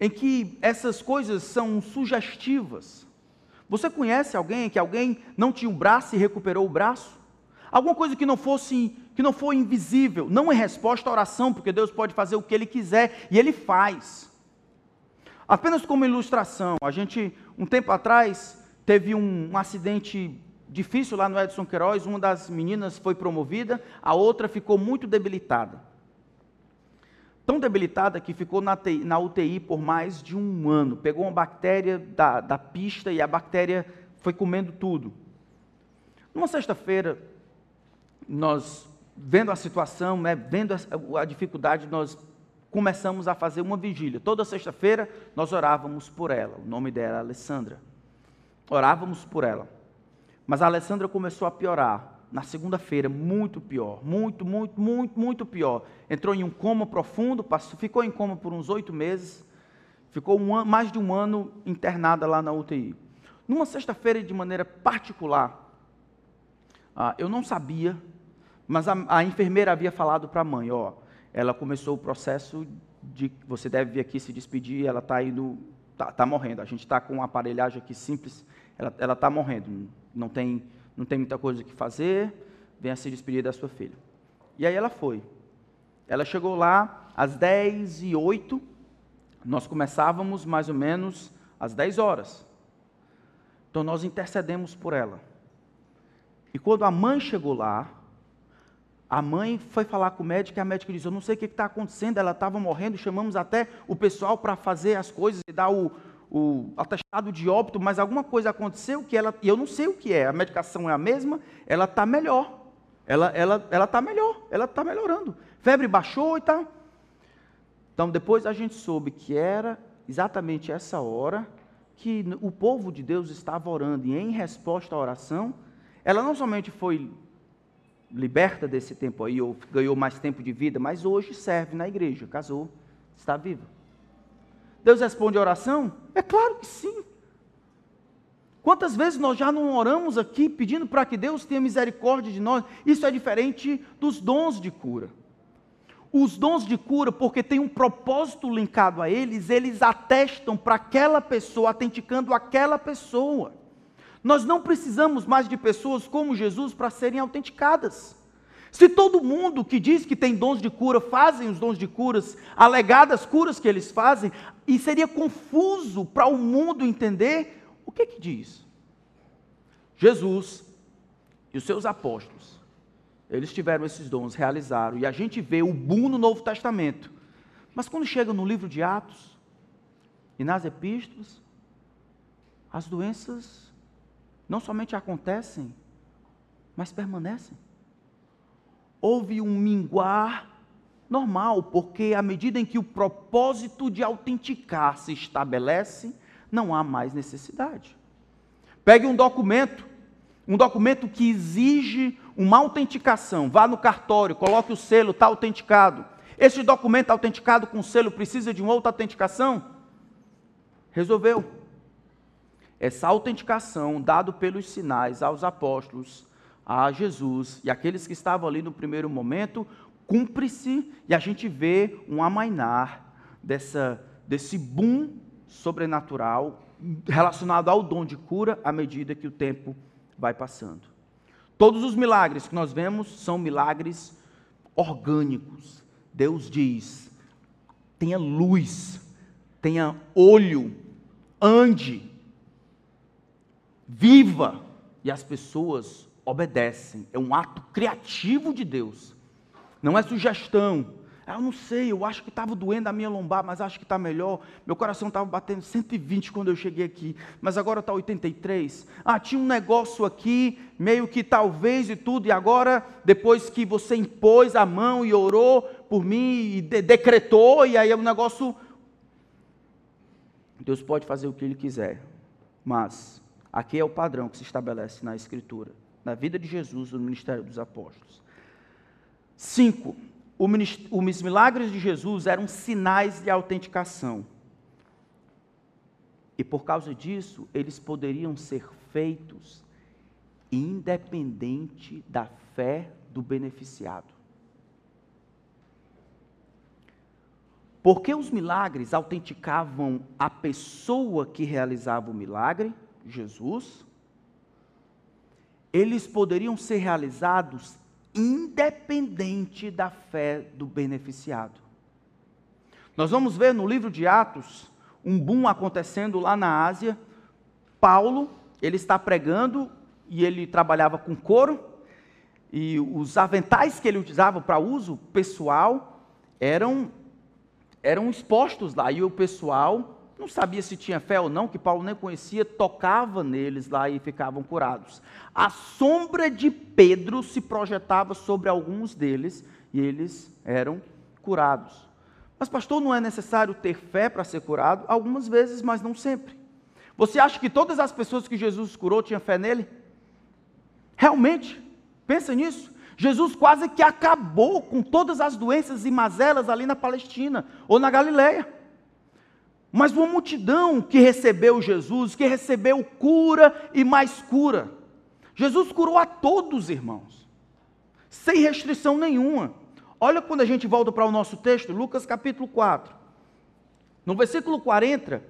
em que essas coisas são sugestivas. Você conhece alguém que alguém não tinha um braço e recuperou o braço? Alguma coisa que não fosse, que não foi invisível, não em resposta à oração, porque Deus pode fazer o que Ele quiser e Ele faz. Apenas como ilustração, a gente, um tempo atrás, teve um, um acidente difícil lá no Edson Queiroz, uma das meninas foi promovida, a outra ficou muito debilitada. Tão debilitada que ficou na, na UTI por mais de um ano. Pegou uma bactéria da, da pista e a bactéria foi comendo tudo. Numa sexta-feira, nós, vendo a situação, né, vendo a, a dificuldade, nós começamos a fazer uma vigília. Toda sexta-feira nós orávamos por ela. O nome dela é Alessandra. Orávamos por ela. Mas a Alessandra começou a piorar. Na segunda-feira, muito pior. Muito, muito, muito, muito pior. Entrou em um coma profundo, passou, ficou em coma por uns oito meses. ficou um ano, mais de um ano internada lá na UTI. Numa sexta-feira, de maneira particular, ah, eu não sabia, mas a, a enfermeira havia falado para a mãe, ó, ela começou o processo de você deve vir aqui se despedir, ela está indo, está tá morrendo. A gente está com uma aparelhagem aqui simples, ela está morrendo, não tem, não tem muita coisa que fazer, venha se despedir da sua filha. E aí ela foi. Ela chegou lá às 10 e 8, nós começávamos mais ou menos às 10 horas. Então nós intercedemos por ela. E quando a mãe chegou lá, a mãe foi falar com o médico e a médica disse: Eu não sei o que está acontecendo, ela estava morrendo. Chamamos até o pessoal para fazer as coisas e dar o, o atestado de óbito, mas alguma coisa aconteceu que ela, e eu não sei o que é, a medicação é a mesma, ela está melhor. Ela está ela, ela tá melhor, ela está melhorando. Febre baixou e tal. Então depois a gente soube que era exatamente essa hora que o povo de Deus estava orando e em resposta à oração, ela não somente foi liberta desse tempo aí, ou ganhou mais tempo de vida, mas hoje serve na igreja, casou, está viva. Deus responde a oração? É claro que sim. Quantas vezes nós já não oramos aqui pedindo para que Deus tenha misericórdia de nós? Isso é diferente dos dons de cura. Os dons de cura, porque tem um propósito linkado a eles, eles atestam para aquela pessoa, autenticando aquela pessoa. Nós não precisamos mais de pessoas como Jesus para serem autenticadas. Se todo mundo que diz que tem dons de cura fazem os dons de curas, alegadas curas que eles fazem, e seria confuso para o mundo entender o que que diz. Jesus e os seus apóstolos eles tiveram esses dons, realizaram, e a gente vê o boom no Novo Testamento. Mas quando chega no livro de Atos e nas epístolas, as doenças não somente acontecem, mas permanecem. Houve um minguar normal, porque à medida em que o propósito de autenticar se estabelece, não há mais necessidade. Pegue um documento, um documento que exige uma autenticação, vá no cartório, coloque o selo, está autenticado. Esse documento autenticado com selo precisa de uma outra autenticação? Resolveu. Essa autenticação, dado pelos sinais aos apóstolos, a Jesus e aqueles que estavam ali no primeiro momento, cumpre-se e a gente vê um amainar dessa, desse boom sobrenatural relacionado ao dom de cura à medida que o tempo vai passando. Todos os milagres que nós vemos são milagres orgânicos. Deus diz: tenha luz, tenha olho, ande, viva, e as pessoas obedecem. É um ato criativo de Deus, não é sugestão, ah, eu não sei, eu acho que estava doendo a minha lombar, mas acho que está melhor. Meu coração estava batendo 120 quando eu cheguei aqui, mas agora está 83. Ah, tinha um negócio aqui, meio que talvez e tudo, e agora, depois que você impôs a mão e orou por mim, e de decretou, e aí o negócio. Deus pode fazer o que Ele quiser, mas aqui é o padrão que se estabelece na Escritura, na vida de Jesus, no ministério dos apóstolos. Cinco, os milagres de Jesus eram sinais de autenticação. E por causa disso, eles poderiam ser feitos independente da fé do beneficiado. Porque os milagres autenticavam a pessoa que realizava o milagre, Jesus, eles poderiam ser realizados independente da fé do beneficiado. Nós vamos ver no livro de Atos um boom acontecendo lá na Ásia. Paulo, ele está pregando e ele trabalhava com couro e os aventais que ele utilizava para uso pessoal eram eram expostos lá e o pessoal não sabia se tinha fé ou não, que Paulo nem conhecia, tocava neles lá e ficavam curados. A sombra de Pedro se projetava sobre alguns deles e eles eram curados. Mas, pastor, não é necessário ter fé para ser curado? Algumas vezes, mas não sempre. Você acha que todas as pessoas que Jesus curou tinham fé nele? Realmente? Pensa nisso. Jesus quase que acabou com todas as doenças e mazelas ali na Palestina ou na Galileia. Mas uma multidão que recebeu Jesus, que recebeu cura e mais cura. Jesus curou a todos, irmãos, sem restrição nenhuma. Olha quando a gente volta para o nosso texto, Lucas capítulo 4. No versículo 40,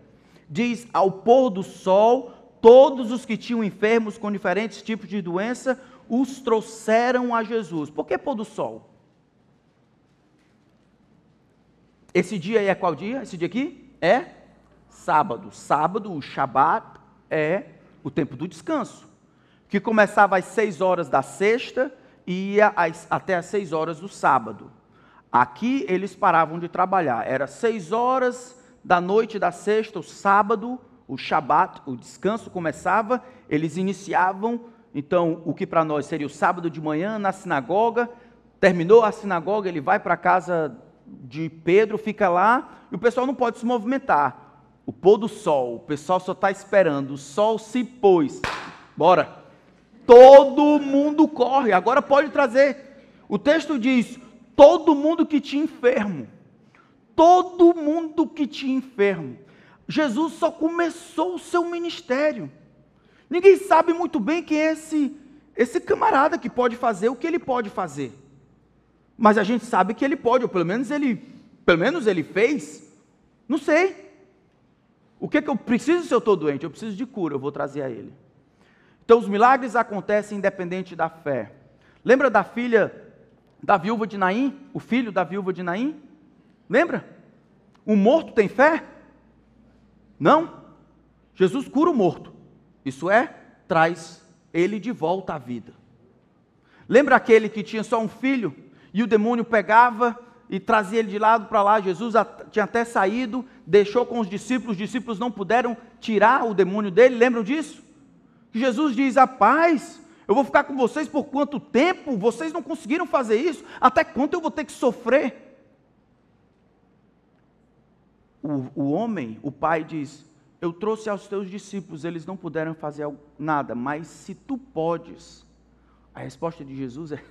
diz: Ao pôr do sol, todos os que tinham enfermos com diferentes tipos de doença os trouxeram a Jesus. Por que pôr do sol? Esse dia aí é qual dia? Esse dia aqui é sábado. Sábado, o Shabat, é o tempo do descanso, que começava às seis horas da sexta e ia às, até às seis horas do sábado. Aqui eles paravam de trabalhar. Era seis horas da noite da sexta, o sábado, o Shabat, o descanso começava. Eles iniciavam, então, o que para nós seria o sábado de manhã na sinagoga. Terminou a sinagoga, ele vai para a casa de Pedro, fica lá, e o pessoal não pode se movimentar. O pôr do sol, o pessoal só está esperando, o sol se pôs. Bora! Todo mundo corre, agora pode trazer. O texto diz: todo mundo que tinha enfermo. Todo mundo que tinha enfermo. Jesus só começou o seu ministério. Ninguém sabe muito bem quem é esse, esse camarada que pode fazer o que ele pode fazer. Mas a gente sabe que ele pode, ou pelo menos ele, pelo menos ele fez. Não sei. O que, é que eu preciso se eu estou doente? Eu preciso de cura, eu vou trazer a ele. Então os milagres acontecem independente da fé. Lembra da filha da viúva de Naim? O filho da viúva de Naim? Lembra? O morto tem fé? Não. Jesus cura o morto. Isso é, traz ele de volta à vida. Lembra aquele que tinha só um filho? E o demônio pegava e trazia ele de lado para lá. Jesus tinha até saído, deixou com os discípulos, os discípulos não puderam tirar o demônio dele, lembram disso? Jesus diz: A paz, eu vou ficar com vocês por quanto tempo? Vocês não conseguiram fazer isso? Até quanto eu vou ter que sofrer? O, o homem, o pai diz: Eu trouxe aos teus discípulos, eles não puderam fazer nada, mas se tu podes. A resposta de Jesus é: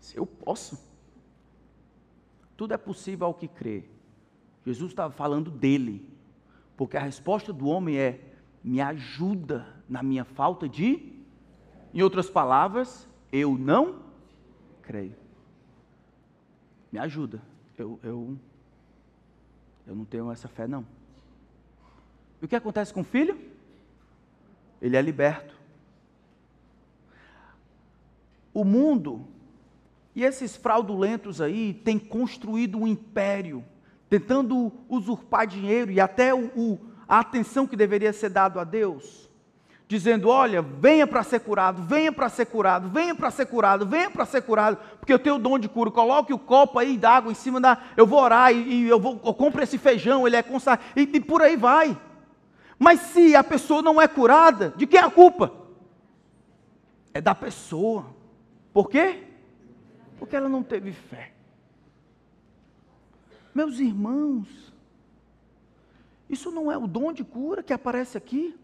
se eu posso. Tudo é possível ao que crê. Jesus estava falando dele, porque a resposta do homem é: me ajuda na minha falta de. Em outras palavras, eu não creio. Me ajuda. Eu, eu, eu não tenho essa fé, não. E o que acontece com o filho? Ele é liberto. O mundo e esses fraudulentos aí têm construído um império, tentando usurpar dinheiro e até o, o, a atenção que deveria ser dado a Deus, dizendo: olha, venha para ser curado, venha para ser curado, venha para ser curado, venha para ser curado, porque eu tenho o dom de cura. Coloque o copo aí d'água em cima da. Eu vou orar e, e eu, vou, eu compro esse feijão, ele é consagrado, e, e por aí vai. Mas se a pessoa não é curada, de quem é a culpa? É da pessoa. Por quê? Porque ela não teve fé. Meus irmãos, isso não é o dom de cura que aparece aqui.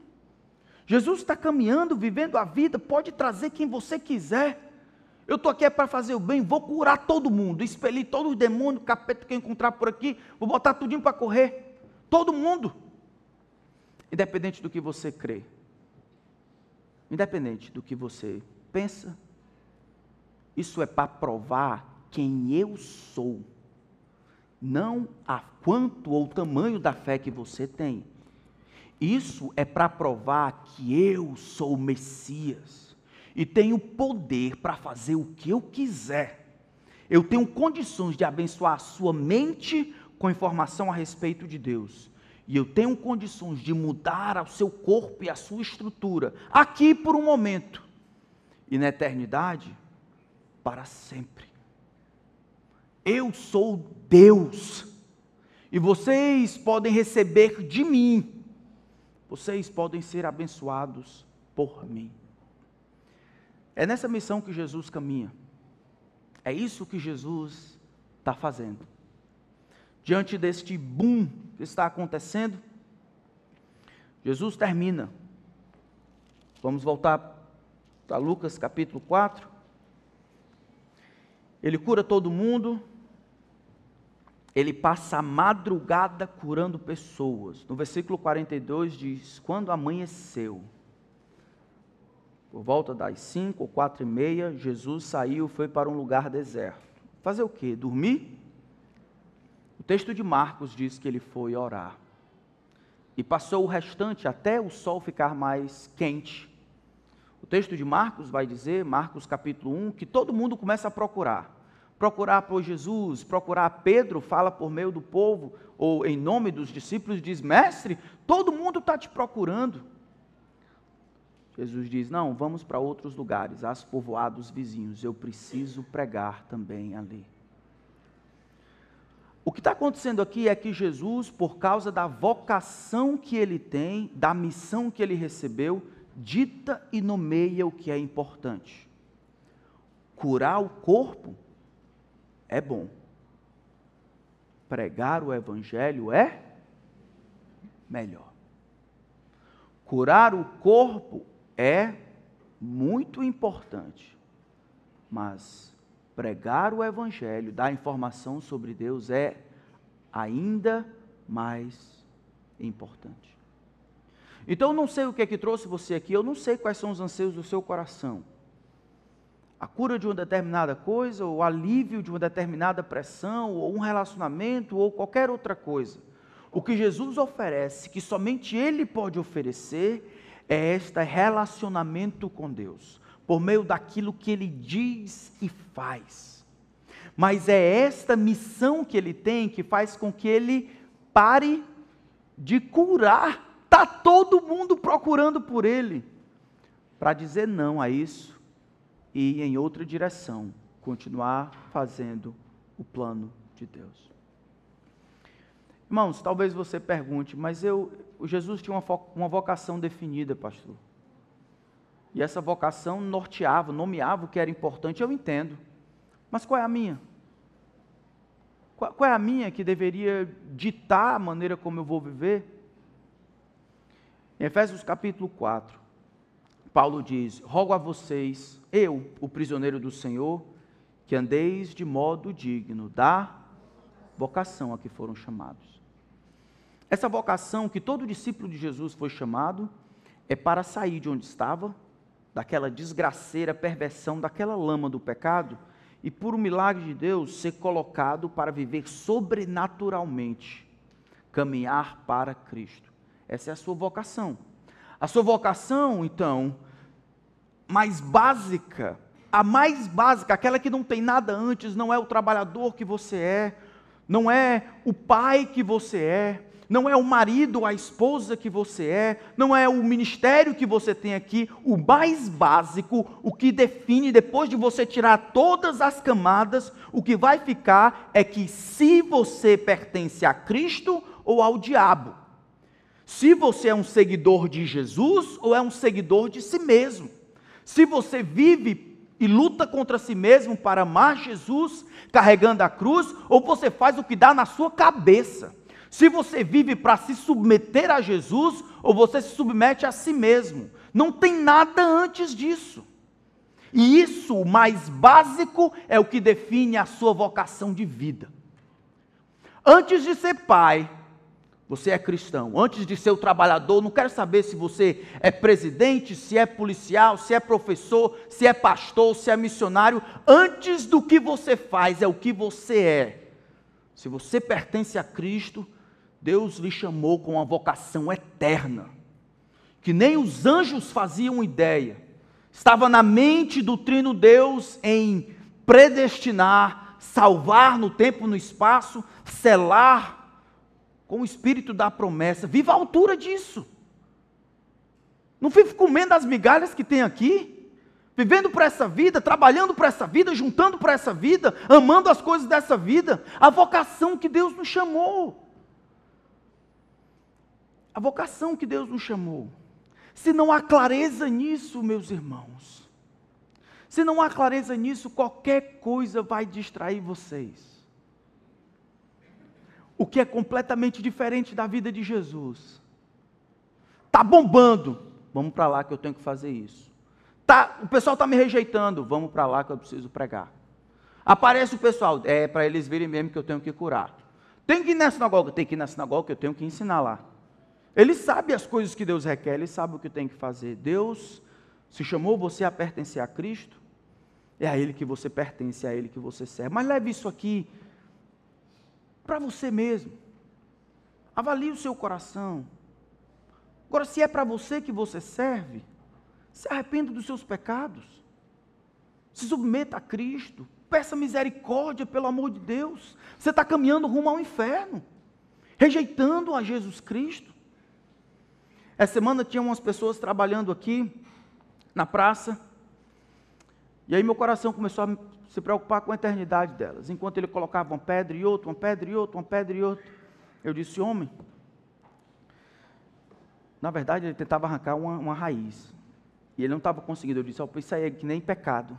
Jesus está caminhando, vivendo a vida, pode trazer quem você quiser. Eu estou aqui é para fazer o bem, vou curar todo mundo, expelir todos os demônios, capeta que eu encontrar por aqui, vou botar tudinho para correr. Todo mundo. Independente do que você crê. Independente do que você pensa, isso é para provar quem eu sou, não a quanto ou o tamanho da fé que você tem. Isso é para provar que eu sou o Messias e tenho poder para fazer o que eu quiser. Eu tenho condições de abençoar a sua mente com informação a respeito de Deus. E eu tenho condições de mudar o seu corpo e a sua estrutura, aqui por um momento. E na eternidade, para sempre. Eu sou Deus, e vocês podem receber de mim, vocês podem ser abençoados por mim. É nessa missão que Jesus caminha, é isso que Jesus está fazendo. Diante deste boom que está acontecendo, Jesus termina. Vamos voltar para Lucas capítulo 4 ele cura todo mundo, ele passa a madrugada curando pessoas. No versículo 42 diz: Quando amanheceu, por volta das cinco ou quatro e meia, Jesus saiu, foi para um lugar deserto. Fazer o quê? Dormir? O texto de Marcos diz que ele foi orar. E passou o restante até o sol ficar mais quente. O texto de Marcos vai dizer, Marcos capítulo 1, que todo mundo começa a procurar. Procurar por Jesus, procurar Pedro, fala por meio do povo, ou em nome dos discípulos, diz: Mestre, todo mundo está te procurando. Jesus diz: Não, vamos para outros lugares, as povoados vizinhos, eu preciso pregar também ali. O que está acontecendo aqui é que Jesus, por causa da vocação que ele tem, da missão que ele recebeu, dita e nomeia o que é importante. Curar o corpo é bom. Pregar o evangelho é melhor. Curar o corpo é muito importante, mas pregar o Evangelho, dar informação sobre Deus é ainda mais importante. Então, não sei o que é que trouxe você aqui, eu não sei quais são os anseios do seu coração. A cura de uma determinada coisa, ou o alívio de uma determinada pressão, ou um relacionamento, ou qualquer outra coisa. O que Jesus oferece, que somente Ele pode oferecer, é este relacionamento com Deus, por meio daquilo que Ele diz e faz. Mas é esta missão que Ele tem que faz com que Ele pare de curar. Está todo mundo procurando por Ele, para dizer não a isso e ir em outra direção, continuar fazendo o plano de Deus. Irmãos, talvez você pergunte, mas eu, Jesus tinha uma, uma vocação definida, pastor. E essa vocação norteava, nomeava o que era importante, eu entendo. Mas qual é a minha? Qual, qual é a minha que deveria ditar a maneira como eu vou viver? Em Efésios capítulo 4, Paulo diz: Rogo a vocês, eu, o prisioneiro do Senhor, que andeis de modo digno da vocação a que foram chamados. Essa vocação que todo discípulo de Jesus foi chamado é para sair de onde estava, daquela desgraceira perversão, daquela lama do pecado, e por um milagre de Deus ser colocado para viver sobrenaturalmente, caminhar para Cristo. Essa é a sua vocação. A sua vocação, então, mais básica, a mais básica, aquela que não tem nada antes, não é o trabalhador que você é, não é o pai que você é, não é o marido a esposa que você é, não é o ministério que você tem aqui, o mais básico, o que define depois de você tirar todas as camadas, o que vai ficar é que se você pertence a Cristo ou ao diabo. Se você é um seguidor de Jesus ou é um seguidor de si mesmo. Se você vive e luta contra si mesmo para amar Jesus, carregando a cruz, ou você faz o que dá na sua cabeça. Se você vive para se submeter a Jesus ou você se submete a si mesmo. Não tem nada antes disso. E isso, o mais básico, é o que define a sua vocação de vida. Antes de ser pai, você é cristão. Antes de ser o trabalhador, não quero saber se você é presidente, se é policial, se é professor, se é pastor, se é missionário. Antes do que você faz, é o que você é. Se você pertence a Cristo, Deus lhe chamou com uma vocação eterna, que nem os anjos faziam ideia. Estava na mente do Trino Deus em predestinar, salvar no tempo e no espaço, selar com o espírito da promessa. Viva a altura disso. Não fique comendo as migalhas que tem aqui, vivendo para essa vida, trabalhando para essa vida, juntando para essa vida, amando as coisas dessa vida, a vocação que Deus nos chamou a vocação que Deus nos chamou. Se não há clareza nisso, meus irmãos, se não há clareza nisso, qualquer coisa vai distrair vocês. O que é completamente diferente da vida de Jesus. Tá bombando, vamos para lá que eu tenho que fazer isso. Tá, o pessoal está me rejeitando, vamos para lá que eu preciso pregar. Aparece o pessoal, é para eles verem mesmo que eu tenho que curar. Tem que ir na sinagoga? Tem que ir na sinagoga, eu tenho que ensinar lá. Ele sabe as coisas que Deus requer, ele sabe o que tem que fazer. Deus se chamou você a pertencer a Cristo, é a Ele que você pertence, é a Ele que você serve. Mas leve isso aqui para você mesmo. Avalie o seu coração. Agora, se é para você que você serve, se arrependa dos seus pecados. Se submeta a Cristo. Peça misericórdia, pelo amor de Deus. Você está caminhando rumo ao inferno, rejeitando a Jesus Cristo. Essa semana tinha umas pessoas trabalhando aqui na praça, e aí meu coração começou a se preocupar com a eternidade delas. Enquanto ele colocava uma pedra e outra, uma pedra e outra, uma pedra e outra, eu disse: Homem, na verdade ele tentava arrancar uma, uma raiz, e ele não estava conseguindo. Eu disse: oh, Isso aí é que nem pecado.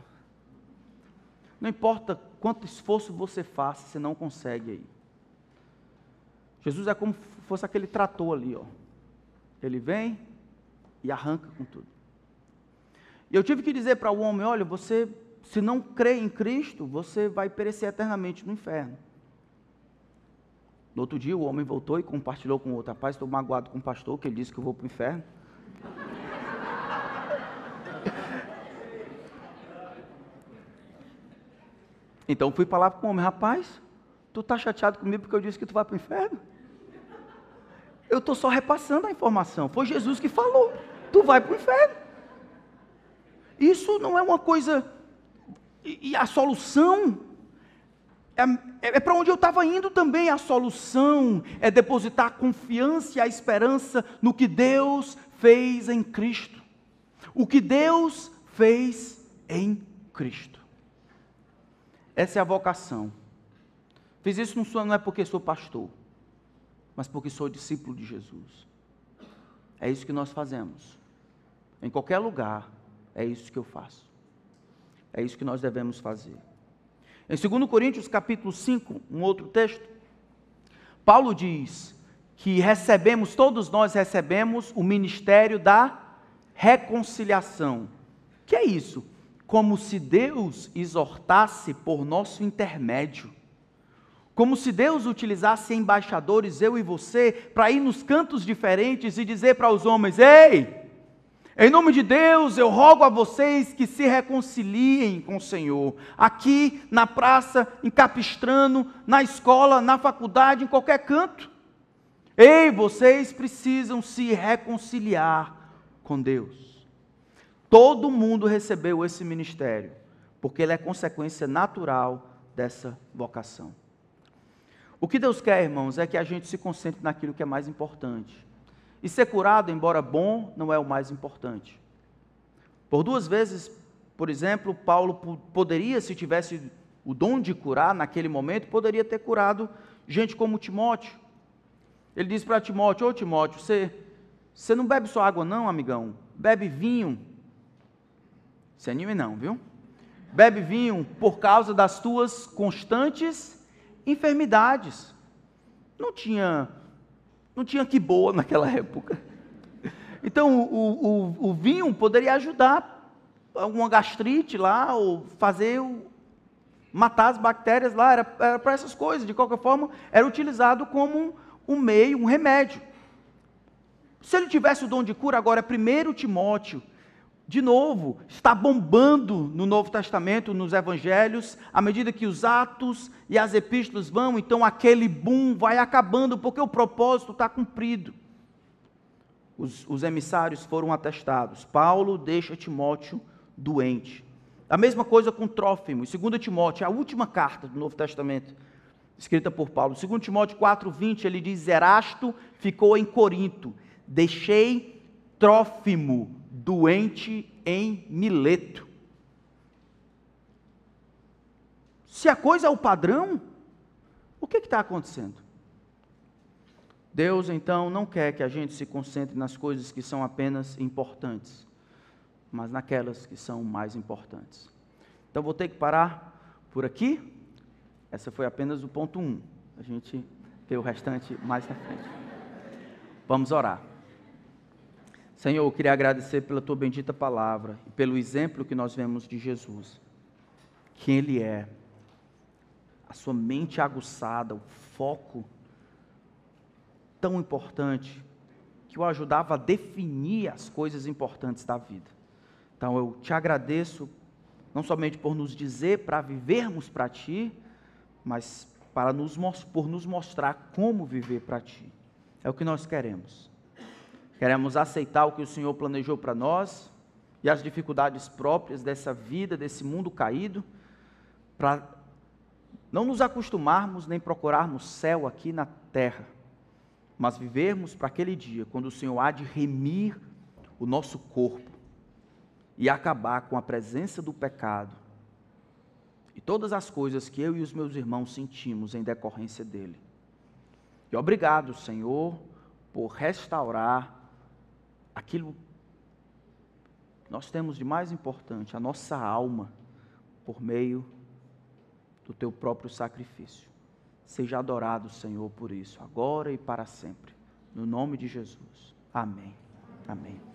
Não importa quanto esforço você faça, você não consegue aí. Jesus é como se fosse aquele trator ali, ó. Ele vem e arranca com tudo. E eu tive que dizer para o homem: olha, você, se não crê em Cristo, você vai perecer eternamente no inferno. No outro dia, o homem voltou e compartilhou com outro rapaz. Estou magoado com o pastor, que ele disse que eu vou para o inferno. Então fui falar com o homem, rapaz, tu está chateado comigo porque eu disse que tu vai para o inferno? Eu estou só repassando a informação. Foi Jesus que falou, tu vai para o inferno. Isso não é uma coisa. E, e a solução é, é, é para onde eu estava indo também. A solução é depositar a confiança e a esperança no que Deus fez em Cristo. O que Deus fez em Cristo. Essa é a vocação. Fiz isso não é porque sou pastor, mas porque sou discípulo de Jesus. É isso que nós fazemos. Em qualquer lugar, é isso que eu faço. É isso que nós devemos fazer. Em 2 Coríntios capítulo 5, um outro texto, Paulo diz que recebemos, todos nós recebemos o ministério da reconciliação. Que é isso? como se Deus exortasse por nosso intermédio. Como se Deus utilizasse embaixadores, eu e você, para ir nos cantos diferentes e dizer para os homens: Ei, em nome de Deus, eu rogo a vocês que se reconciliem com o Senhor. Aqui na praça, em Capistrano, na escola, na faculdade, em qualquer canto. Ei, vocês precisam se reconciliar com Deus. Todo mundo recebeu esse ministério, porque ele é consequência natural dessa vocação. O que Deus quer, irmãos, é que a gente se concentre naquilo que é mais importante. E ser curado, embora bom, não é o mais importante. Por duas vezes, por exemplo, Paulo poderia, se tivesse o dom de curar naquele momento, poderia ter curado gente como Timóteo. Ele diz para Timóteo: Ô Timóteo, você, você não bebe só água, não, amigão? Bebe vinho, se anime não, viu? Bebe vinho por causa das tuas constantes enfermidades. Não tinha, não tinha que boa naquela época. Então o, o, o vinho poderia ajudar alguma gastrite lá, ou fazer matar as bactérias lá, era, para essas coisas. De qualquer forma, era utilizado como um meio, um remédio. Se ele tivesse o dom de cura, agora, primeiro Timóteo de novo, está bombando no Novo Testamento, nos Evangelhos, à medida que os atos e as epístolas vão, então aquele boom vai acabando, porque o propósito está cumprido. Os, os emissários foram atestados. Paulo deixa Timóteo doente. A mesma coisa com Trófimo, 2 Timóteo, a última carta do Novo Testamento, escrita por Paulo. 2 Timóteo 4,20, ele diz: Erasto ficou em Corinto, deixei Trófimo doente em Mileto. Se a coisa é o padrão, o que está acontecendo? Deus então não quer que a gente se concentre nas coisas que são apenas importantes, mas naquelas que são mais importantes. Então vou ter que parar por aqui. Essa foi apenas o ponto 1. Um. A gente vê o restante mais na frente. Vamos orar. Senhor, eu queria agradecer pela tua bendita palavra e pelo exemplo que nós vemos de Jesus. Quem ele é, a sua mente aguçada, o foco tão importante que o ajudava a definir as coisas importantes da vida. Então eu te agradeço, não somente por nos dizer para vivermos para ti, mas para nos, por nos mostrar como viver para ti. É o que nós queremos. Queremos aceitar o que o Senhor planejou para nós e as dificuldades próprias dessa vida, desse mundo caído, para não nos acostumarmos nem procurarmos céu aqui na terra, mas vivermos para aquele dia quando o Senhor há de remir o nosso corpo e acabar com a presença do pecado e todas as coisas que eu e os meus irmãos sentimos em decorrência dele. E obrigado, Senhor, por restaurar aquilo nós temos de mais importante, a nossa alma, por meio do teu próprio sacrifício. Seja adorado, Senhor, por isso, agora e para sempre. No nome de Jesus. Amém. Amém.